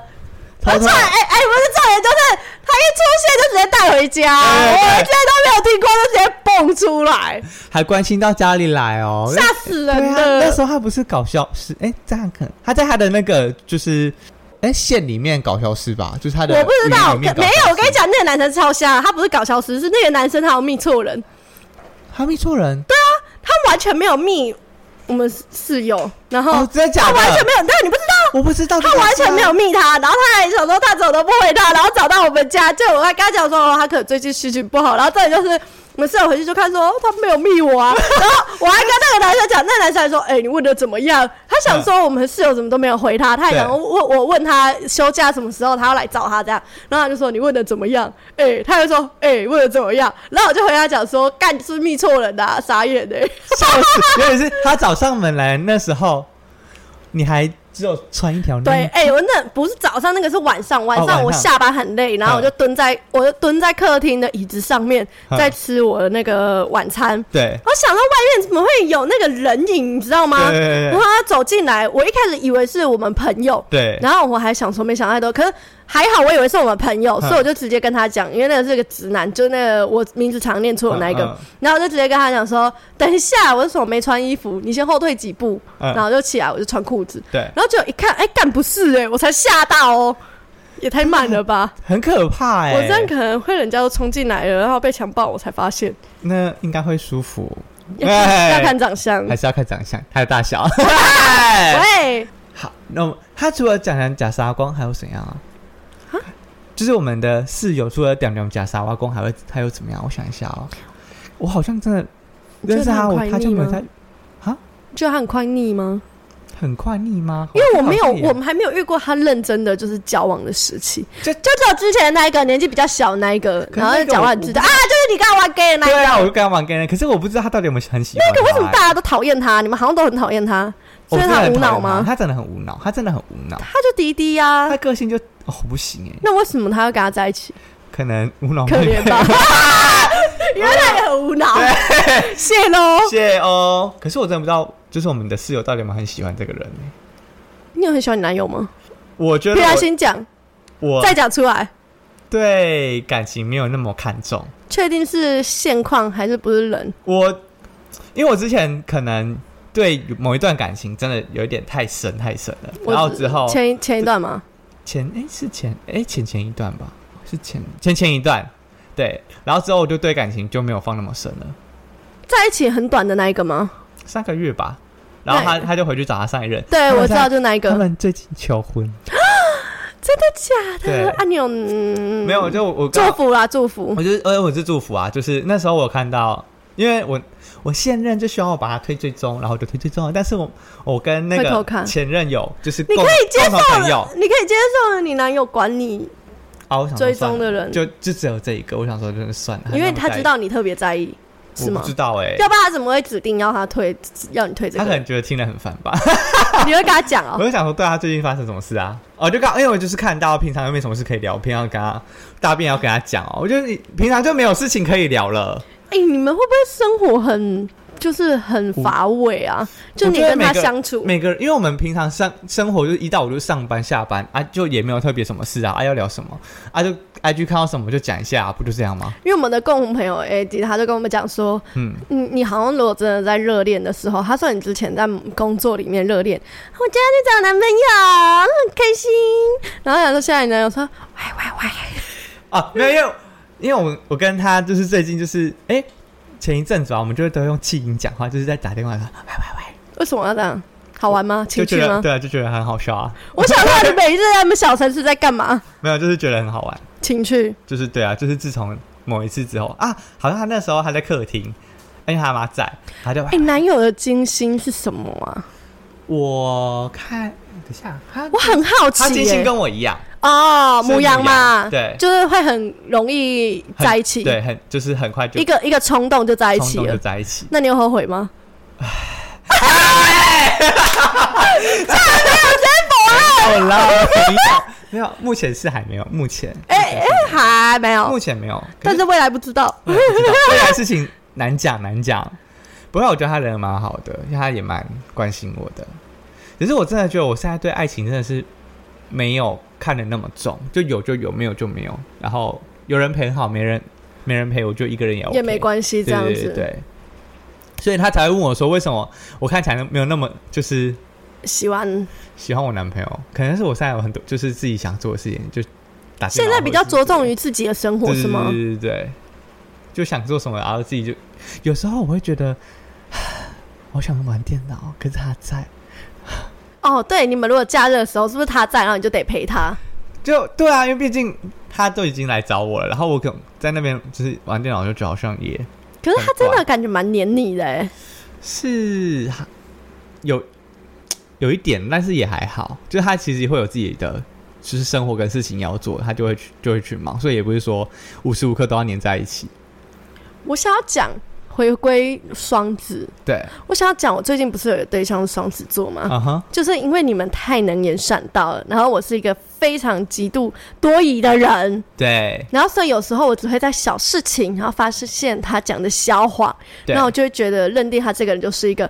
[SPEAKER 2] 偷偷
[SPEAKER 1] 而且，哎哎，不是重点，就是他一出现就直接带回家，
[SPEAKER 2] 对对对
[SPEAKER 1] 我之前都没有听过，就直接蹦出来，
[SPEAKER 2] 还关心到家里来哦，
[SPEAKER 1] 吓死人了。
[SPEAKER 2] 那时候他不是搞笑室，哎，这样可能他在他的那个就是哎县里面搞笑室吧，就是他的
[SPEAKER 1] 我不知道，没有。我跟你，讲，那个男生超瞎，他不是搞消失，是那个男生他有密错人，
[SPEAKER 2] 他密错人，对啊
[SPEAKER 1] 他完全没有密我们室友，然后
[SPEAKER 2] 哦，真的假的？
[SPEAKER 1] 他完全没有，但你不知道。
[SPEAKER 2] 我不知道，
[SPEAKER 1] 他完全没有。密他，然后他还想说他怎么都不回他，然后找到我们家，就我还跟他讲说哦，他可能最近心情不好，然后这里就是我们室友回去就看说哦他没有密我啊，然后我还跟那个男生讲，那男生还说哎、你问的怎么样？他想说我们室友怎么都没有回他，他还想
[SPEAKER 2] 对
[SPEAKER 1] 问我问他休假什么时候他要来找他这样，然后他就说你问的怎么样？哎、他就说哎、问的怎么样？然后我就回他讲说干是密错人的、啊，傻眼的、
[SPEAKER 2] 笑死！原来是他找上门来那时候，你还只有穿一条内
[SPEAKER 1] 对，哎、我那不是早上，那个是晚上。晚
[SPEAKER 2] 上
[SPEAKER 1] 上我下班很累，然后我就蹲在，我就蹲在客厅的椅子上面，
[SPEAKER 2] 嗯
[SPEAKER 1] 在吃我的那个晚餐。
[SPEAKER 2] 对
[SPEAKER 1] 我想到外面怎么会有那个人影，你知道吗？然后他走进来，我一开始以为是我们朋友，
[SPEAKER 2] 对，
[SPEAKER 1] 然后我还想说没想太多，可是还好，我以为是我们朋友，
[SPEAKER 2] 嗯。
[SPEAKER 1] 所以我就直接跟他讲，因为那个是个直男，就那个我名字常念错的那一个，然后我就直接跟他讲说，等一下，我手没穿衣服，你先后退几步，
[SPEAKER 2] 嗯。
[SPEAKER 1] 然后就起来，我就穿裤子，
[SPEAKER 2] 对，
[SPEAKER 1] 然后就一看，哎、干不是哎、我才吓到哦，也太慢了吧！
[SPEAKER 2] 很可怕哎、
[SPEAKER 1] 我这样可能会人家都冲进来了，然后被强暴，我才发现。
[SPEAKER 2] 那应该会舒服，
[SPEAKER 1] 要看
[SPEAKER 2] 哎
[SPEAKER 1] 要看长相。
[SPEAKER 2] 还是要看长相，还有大小。
[SPEAKER 1] 喂，
[SPEAKER 2] 好，那我他除了讲讲假杀光，还有怎样啊？就是我们的室友除了屌屌假沙瓦工，还会还有怎么样？我想一下哦，我好像真的认识他，我
[SPEAKER 1] 他
[SPEAKER 2] 就没有在
[SPEAKER 1] 觉得他很快腻吗？
[SPEAKER 2] 很快腻吗？
[SPEAKER 1] 因为我没有我们还没有遇过他认真的就是交往的时期，
[SPEAKER 2] 就
[SPEAKER 1] 就只有之前的那一个年纪比较小的那一个，然后讲话很知道啊，就是你刚刚玩 gay 的那一
[SPEAKER 2] 对啊，我。就跟他玩 gay 可是我不知道他到底有没有很喜欢他、
[SPEAKER 1] 那个为什么
[SPEAKER 2] 欸
[SPEAKER 1] 大家都讨厌他？你们好像都很讨厌他，
[SPEAKER 2] 我
[SPEAKER 1] 所以他无脑吗？
[SPEAKER 2] 他真的很无脑，他真的很无脑，
[SPEAKER 1] 他就滴滴呀
[SPEAKER 2] 他，个性就哦不行哎，
[SPEAKER 1] 那为什么他要跟他在一起？
[SPEAKER 2] 可能无脑
[SPEAKER 1] 可怜吧，原来 他也很无脑，谢喽。
[SPEAKER 2] 谢哦。可是我真的不知道，就是我们的室友到底有没有很喜欢这个人欸
[SPEAKER 1] 你有很喜欢你男友吗？
[SPEAKER 2] 我觉得
[SPEAKER 1] 不要
[SPEAKER 2] 我
[SPEAKER 1] 先讲，
[SPEAKER 2] 我
[SPEAKER 1] 再讲出来，
[SPEAKER 2] 对感情没有那么看重。
[SPEAKER 1] 确定是现况还是不是人？
[SPEAKER 2] 我因为我之前可能对某一段感情真的有一点太深太深了，
[SPEAKER 1] 我
[SPEAKER 2] 然后之后
[SPEAKER 1] 前一前一段吗？
[SPEAKER 2] 前哎、是前哎、前前一段吧，是前前前一段对，然后之后我就对感情就没有放那么深了，
[SPEAKER 1] 在一起很短的那一个吗？
[SPEAKER 2] 三个月吧，然后他他就回去找他上一任，
[SPEAKER 1] 对，我知道，就那一个
[SPEAKER 2] 他。们最近求婚，
[SPEAKER 1] 真的假的？啊，你有嗯
[SPEAKER 2] 没有就我我
[SPEAKER 1] 祝福啦，祝福。
[SPEAKER 2] 我就是，呃，我是祝福啊，就是那时候我看到，因为我我现任就希望我把他推追踪，然后就推追踪了，但是我我跟那个前任有就是
[SPEAKER 1] 你可以接受你可以接受你男友管你
[SPEAKER 2] 啊，我想
[SPEAKER 1] 的人，
[SPEAKER 2] 就就只有这一个，我想说真的算了，
[SPEAKER 1] 因为他知道你特别在意，是吗
[SPEAKER 2] 我不？知道哎、
[SPEAKER 1] 要不然他怎么会指定要他退，要你退这个
[SPEAKER 2] 他可能
[SPEAKER 1] 个？
[SPEAKER 2] 觉得听得很烦吧，
[SPEAKER 1] 你会跟他讲
[SPEAKER 2] 我
[SPEAKER 1] 哦？
[SPEAKER 2] 就想说对他最近发生什么事啊？哦，就刚因为我就是看到平常又没什么事可以聊，平常跟他大便要跟他讲哦，我觉得你平常就没有事情可以聊了。
[SPEAKER 1] 哎，你们会不会生活很就是很乏味啊？就你跟他相处，
[SPEAKER 2] 每个人，因为我们平常生生活就是一到五就上班下班啊，就也没有特别什么事啊，啊要聊什么啊就 IG 看到什么就讲一下、不就这样吗？
[SPEAKER 1] 因为我们的共同朋友 AD，他就跟我们讲说，
[SPEAKER 2] 嗯，
[SPEAKER 1] 你你好像如果真的在热恋的时候，他说你之前在工作里面热恋，我今天去找男朋友，很开心。然后他说现在你男友说，喂喂喂，
[SPEAKER 2] 啊，没有，因为我我跟他就是最近就是哎、前一阵子啊，我们就会都用气音讲话，就是在打电话说喂喂喂，
[SPEAKER 1] 为什么要这样？好玩吗？情趣吗？
[SPEAKER 2] 对啊，就觉得很好笑啊。
[SPEAKER 1] 我想问你每一次在我们小城市在干嘛？
[SPEAKER 2] 没有，就是觉得很好玩，
[SPEAKER 1] 情趣？
[SPEAKER 2] 就是对啊，就是自从某一次之后啊，好像他那时候还在客厅，因为他妈在，他就
[SPEAKER 1] 哎、男友的金星是什么啊？
[SPEAKER 2] 我看等一下，他
[SPEAKER 1] 我很好奇、
[SPEAKER 2] 他金星。跟我一样，
[SPEAKER 1] 哦，母羊嘛，
[SPEAKER 2] 对
[SPEAKER 1] 就是会很容易在一起，
[SPEAKER 2] 对，很就是很快就
[SPEAKER 1] 一个一个冲动就在一起了就。
[SPEAKER 2] 在一起。
[SPEAKER 1] 那你有后悔吗？
[SPEAKER 2] 好啦，没有没有，目前是还没有，目前
[SPEAKER 1] 哎、哎、还没有
[SPEAKER 2] 目，前没有，
[SPEAKER 1] 但是未来不知道。
[SPEAKER 2] 未来不知道未来事情难讲难讲。不过我觉得他人蛮好的，因为他也蛮关心我的。只是我真的觉得我现在对爱情真的是没有看得那么重，就有就有，没有就没有。然后有人陪好，没人没人陪，我就一个人也 OK,
[SPEAKER 1] 也没关系，这样子。
[SPEAKER 2] 对对对。所以他才会问我说，为什么我看起来没有那么就是
[SPEAKER 1] 喜欢
[SPEAKER 2] 喜欢我男朋友？可能是我现在有很多就是自己想做的事情，就打
[SPEAKER 1] 现在比较着重
[SPEAKER 2] 于
[SPEAKER 1] 于自己的生活是吗？
[SPEAKER 2] 对对对对，就想做什么，然后自己就有时候我会觉得，我想玩电脑，可是他在，
[SPEAKER 1] 哦，对，你们如果假日的时候，是不是他在，然后你就得陪他？
[SPEAKER 2] 就对啊，因为毕竟他都已经来找我了，然后我可能在那边就是玩电脑，就觉得好像也
[SPEAKER 1] 可是他真的感觉蛮黏你的，哎，
[SPEAKER 2] 是有有一点，但是也还好，就是他其实会有自己的。就是生活跟事情要做，他就会去就会去忙，所以也不是说无时无刻都要黏在一起。
[SPEAKER 1] 我想要讲回归双子，
[SPEAKER 2] 对，
[SPEAKER 1] 我想要讲我最近不是有个对象是双子座吗？就是因为你们太能言善道了，然后我是一个非常极度多疑的人，
[SPEAKER 2] 对。
[SPEAKER 1] 然后所以有时候我只会在小事情，然后发现他讲的小谎，
[SPEAKER 2] 对，
[SPEAKER 1] 然后我就会觉得认定他这个人就是一个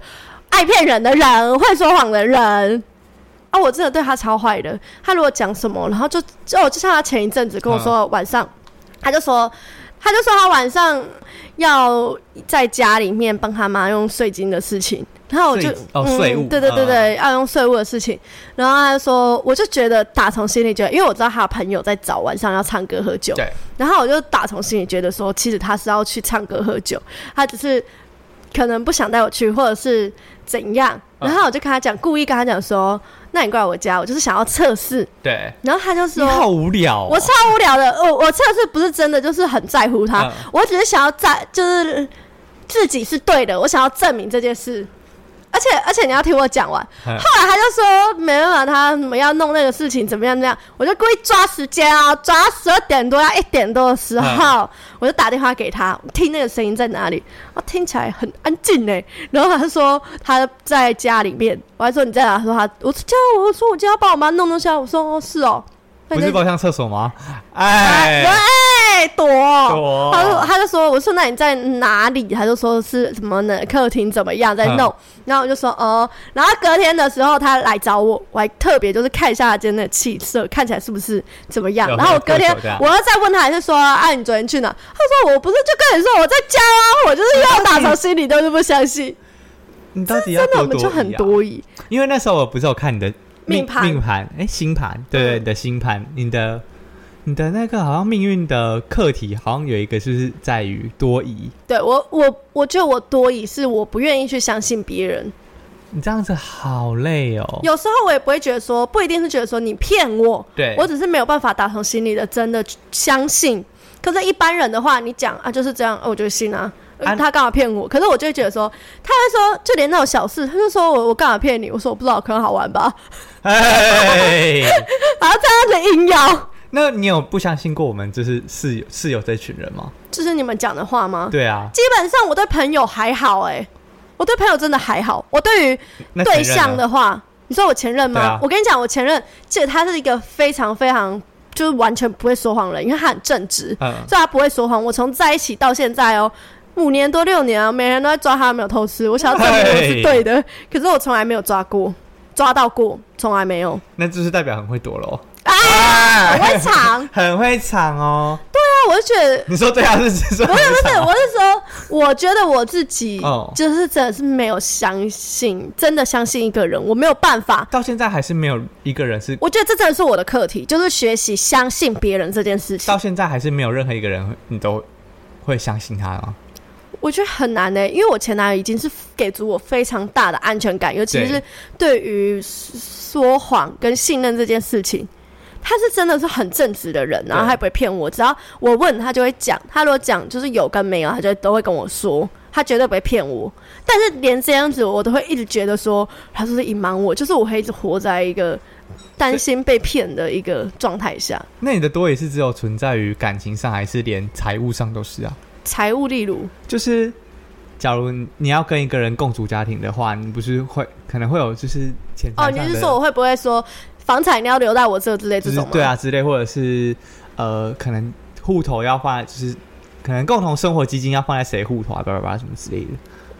[SPEAKER 1] 爱骗人的人，会说谎的人。啊，我真的对他超坏的。他如果讲什么，然后就就就像他前一阵子跟我说晚上，他就说他就说他晚上要在家里面帮他妈用税金的事情，然后我就
[SPEAKER 2] 税哦税务
[SPEAKER 1] 对对对对，要用税务的事情。然后他就说，我就觉得打从心里觉得，因为我知道他的朋友在找晚上要唱歌喝酒，
[SPEAKER 2] 对
[SPEAKER 1] 然后我就打从心里觉得说，其实他是要去唱歌喝酒，他只是可能不想带我去，或者是怎样？然后我就跟他讲，故意跟他讲说，那你过来我家，我就是想要测试。
[SPEAKER 2] 对，
[SPEAKER 1] 然后他就说
[SPEAKER 2] 你
[SPEAKER 1] 说，
[SPEAKER 2] 好无聊、哦，
[SPEAKER 1] 我超无聊的，我我测试不是真的，就是很在乎他，
[SPEAKER 2] 嗯
[SPEAKER 1] 我只是想要在就是自己是对的，我想要证明这件事。而且而且你要听我讲完，
[SPEAKER 2] 嗯
[SPEAKER 1] 后来他就说没办法，他怎么要弄那个事情，怎么样怎么样，我就故意抓时间啊，抓十二点多要一点多的时候，我就打电话给他，听那个声音在哪里，啊，听起来很安静呢。然后他说他在家里面，我还说你在哪？他说他我家，我说我家要帮我妈弄东西啊，我说哦是哦，
[SPEAKER 2] 不是包厢厕所吗？
[SPEAKER 1] 哎，
[SPEAKER 2] 哎，
[SPEAKER 1] 哎，躲。
[SPEAKER 2] 躲
[SPEAKER 1] 他说，他就说，我说那你在哪里？他就说是什么呢？客厅怎么样在弄？然后我就说哦，然后隔天的时候他来找我，我还特别就是看一下他今天的气色，看起来是不是怎么样？然后我隔天我要再问他，还是说啊，你昨天去哪？他说我不是就跟你说我在家啊，我就是要打从心里都是不相信，
[SPEAKER 2] 你到底要
[SPEAKER 1] 真的我们就很多疑。
[SPEAKER 2] 因为那时候我不是有看你的
[SPEAKER 1] 命盘
[SPEAKER 2] 命盘，哎、星盘，对你的星盘，你的你的那个好像命运的课题，好像有一个就是在于多疑。
[SPEAKER 1] 对我，我我觉得我多疑是我不愿意去相信别人。
[SPEAKER 2] 你这样子好累哦。
[SPEAKER 1] 有时候我也不会觉得说，不一定是觉得说你骗我，
[SPEAKER 2] 对，
[SPEAKER 1] 我只是没有办法打从心里的真的相信。可是，一般人的话，你讲啊就是这样，啊我就信啊他干嘛骗我？可是我就会觉得说，他会说，就连那种小事，他就说我我干嘛骗你？我说我不知道，可能好玩吧。
[SPEAKER 2] 哎，
[SPEAKER 1] 然后这样子硬要，
[SPEAKER 2] 那你有不相信过我们就是室友室友这群人吗？
[SPEAKER 1] 这是你们讲的话吗？
[SPEAKER 2] 对啊，
[SPEAKER 1] 基本上我对朋友还好、欸，我对朋友真的还好。我对于
[SPEAKER 2] 那
[SPEAKER 1] 对象的话，你说我前任吗？
[SPEAKER 2] 啊
[SPEAKER 1] 我跟你讲，我前任其实他是一个非常非常就是完全不会说谎的人，因为他很正直，
[SPEAKER 2] 嗯，
[SPEAKER 1] 所以他不会说谎。我从在一起到现在哦，五年多六年啊，每人都在抓他有没有偷吃，我想要证明我是对的，可是我从来没有抓过，抓到过，从来没有。
[SPEAKER 2] 那就是代表很会躲喽，
[SPEAKER 1] 啊，
[SPEAKER 2] 哎
[SPEAKER 1] 我会藏，
[SPEAKER 2] 很会藏哦。
[SPEAKER 1] 对啊我就觉得。
[SPEAKER 2] 你说对啊，是是说
[SPEAKER 1] 不是不是，我是说，我觉得我自己
[SPEAKER 2] 哦
[SPEAKER 1] 就是真的是没有相信，真的相信一个人，我没有办法。
[SPEAKER 2] 到现在还是没有一个人是，
[SPEAKER 1] 我觉得这真的是我的课题，就是学习相信别人这件事情
[SPEAKER 2] 到。现在还是没有任何一个人你都会相信他吗？
[SPEAKER 1] 我觉得很难呢、因为我前男友已经是给足我非常大的安全感，尤其是对于说谎跟信任这件事情，他是真的是很正直的人，然后他也不会骗我，只要我问他就会讲，他如果讲就是有跟没有，他就都会跟我说，他绝对不会骗我。但是连这样子，我都会一直觉得说他是不是隐瞒我，就是我会一直活在一个担心被骗的一个状态下。
[SPEAKER 2] 那你的多也是只有存在于感情上，还是连财务上都是啊？
[SPEAKER 1] 财务例如，
[SPEAKER 2] 就是假如你要跟一个人共组家庭的话，你不是会可能会有就是钱
[SPEAKER 1] 哦，你是说我会不会说房产你要留在我这之类这种吗？
[SPEAKER 2] 就是对啊之类，或者是呃，可能户头要放在，就是可能共同生活基金要放在谁户头啊，叭叭叭什么之类的。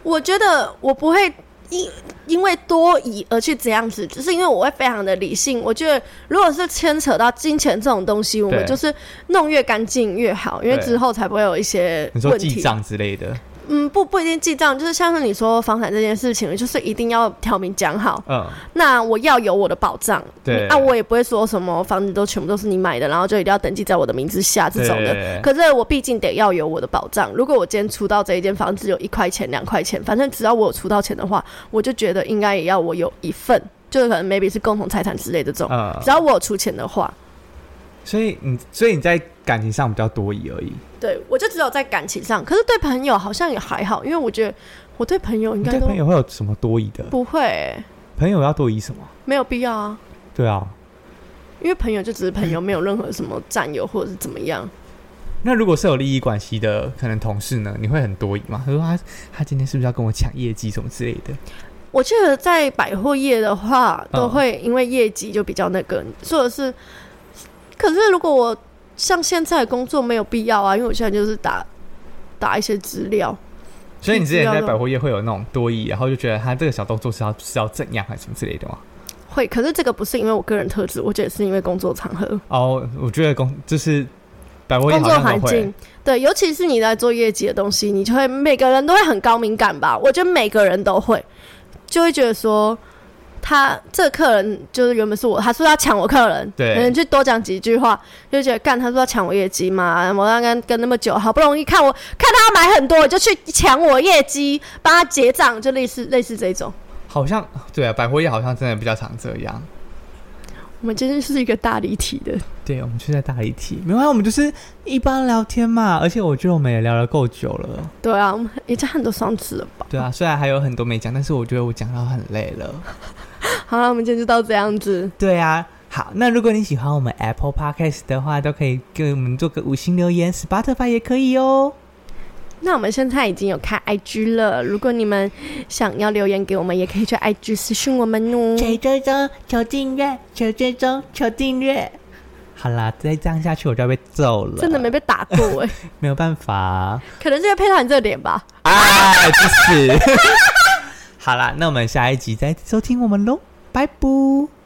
[SPEAKER 1] 我觉得我不会因因为多疑而去这样子，就是因为我会非常的理性。我觉得如果是牵扯到金钱这种东西，我们就是弄越干净越好，因为之后才不会有一些。
[SPEAKER 2] 记账之类的，
[SPEAKER 1] 嗯，不不一定记账，就是像是你说房产这件事情，就是一定要挑明讲好。
[SPEAKER 2] 嗯，
[SPEAKER 1] 那我要有我的保障，
[SPEAKER 2] 对
[SPEAKER 1] 啊，我也不会说什么房子都全部都是你买的，然后就一定要登记在我的名字下这种的。可是我毕竟得要有我的保障。如果我今天出到这一间房子有一块钱、两块钱，反正只要我有出到钱的话，我就觉得应该也要我有一份，就是可能 maybe 是共同财产之类的这种。
[SPEAKER 2] 嗯
[SPEAKER 1] 只要我有出钱的话，
[SPEAKER 2] 所以你所以你在感情上比较多疑而已。
[SPEAKER 1] 对我就只有在感情上，可是对朋友好像也还好，因为我觉得我对朋友应该对
[SPEAKER 2] 朋友会有什么多疑的？
[SPEAKER 1] 不会欸、
[SPEAKER 2] 朋友要多疑什么？
[SPEAKER 1] 没有必要啊。
[SPEAKER 2] 对啊，
[SPEAKER 1] 因为朋友就只是朋友，没有任何什么占有或者是怎么样。
[SPEAKER 2] 那如果是有利益关系的，可能同事呢，你会很多疑吗？他说他他今天是不是要跟我抢业绩什么之类的？
[SPEAKER 1] 我记得在百货业的话，
[SPEAKER 2] 嗯
[SPEAKER 1] 都会因为业绩就比较那个，或者是，可是如果我像现在工作没有必要啊，因为我现在就是打打一些资料，
[SPEAKER 2] 所以你之前在百货业会有那种多疑，然后就觉得他这个小动作是要是要怎样还是什么之类的吗？
[SPEAKER 1] 会，可是这个不是因为我个人特质，我觉得是因为工作场合、
[SPEAKER 2] 哦，我觉得工就是百货业
[SPEAKER 1] 工作环境，对，尤其是你在做业绩的东西，你就会每个人都会很高敏感吧？我觉得每个人都会，就会觉得说。他这个客人就是原本是我，他说要抢我客人，
[SPEAKER 2] 对
[SPEAKER 1] 可能就多讲几句话，就觉得干，他说要抢我业绩嘛，我刚刚跟那么久，好不容易看我看他买很多，我就去抢我业绩，帮他结账，就类似类似这种。
[SPEAKER 2] 好像对啊，百货业好像真的比较常这样。
[SPEAKER 1] 我们今天是一个大离题的，
[SPEAKER 2] 对，我们就在大一题，没关系，我们就是一般聊天嘛。而且我觉得我们也聊了够久了，
[SPEAKER 1] 对啊，我们也讲很多双子了吧？
[SPEAKER 2] 对啊，虽然还有很多没讲，但是我觉得我讲到很累了。
[SPEAKER 1] 好了，我们今天就到这样子。
[SPEAKER 2] 对啊，好，那如果你喜欢我们 Apple Podcast 的话，都可以给我们做个五星留言，Spotify 也可以哦。
[SPEAKER 1] 那我们现在已经有开 IG 了，如果你们想要留言给我们，也可以去 IG 私讯我们哦。
[SPEAKER 2] 求追踪，求订阅，求追踪，求订阅。好啦，再这样下去我就要被揍了。
[SPEAKER 1] 真的没被打过哎、
[SPEAKER 2] 没有办法，
[SPEAKER 1] 可能是因为配到你这个脸吧。
[SPEAKER 2] 哎，不是。好啦，那我们下一集再收听我们喽，拜拜。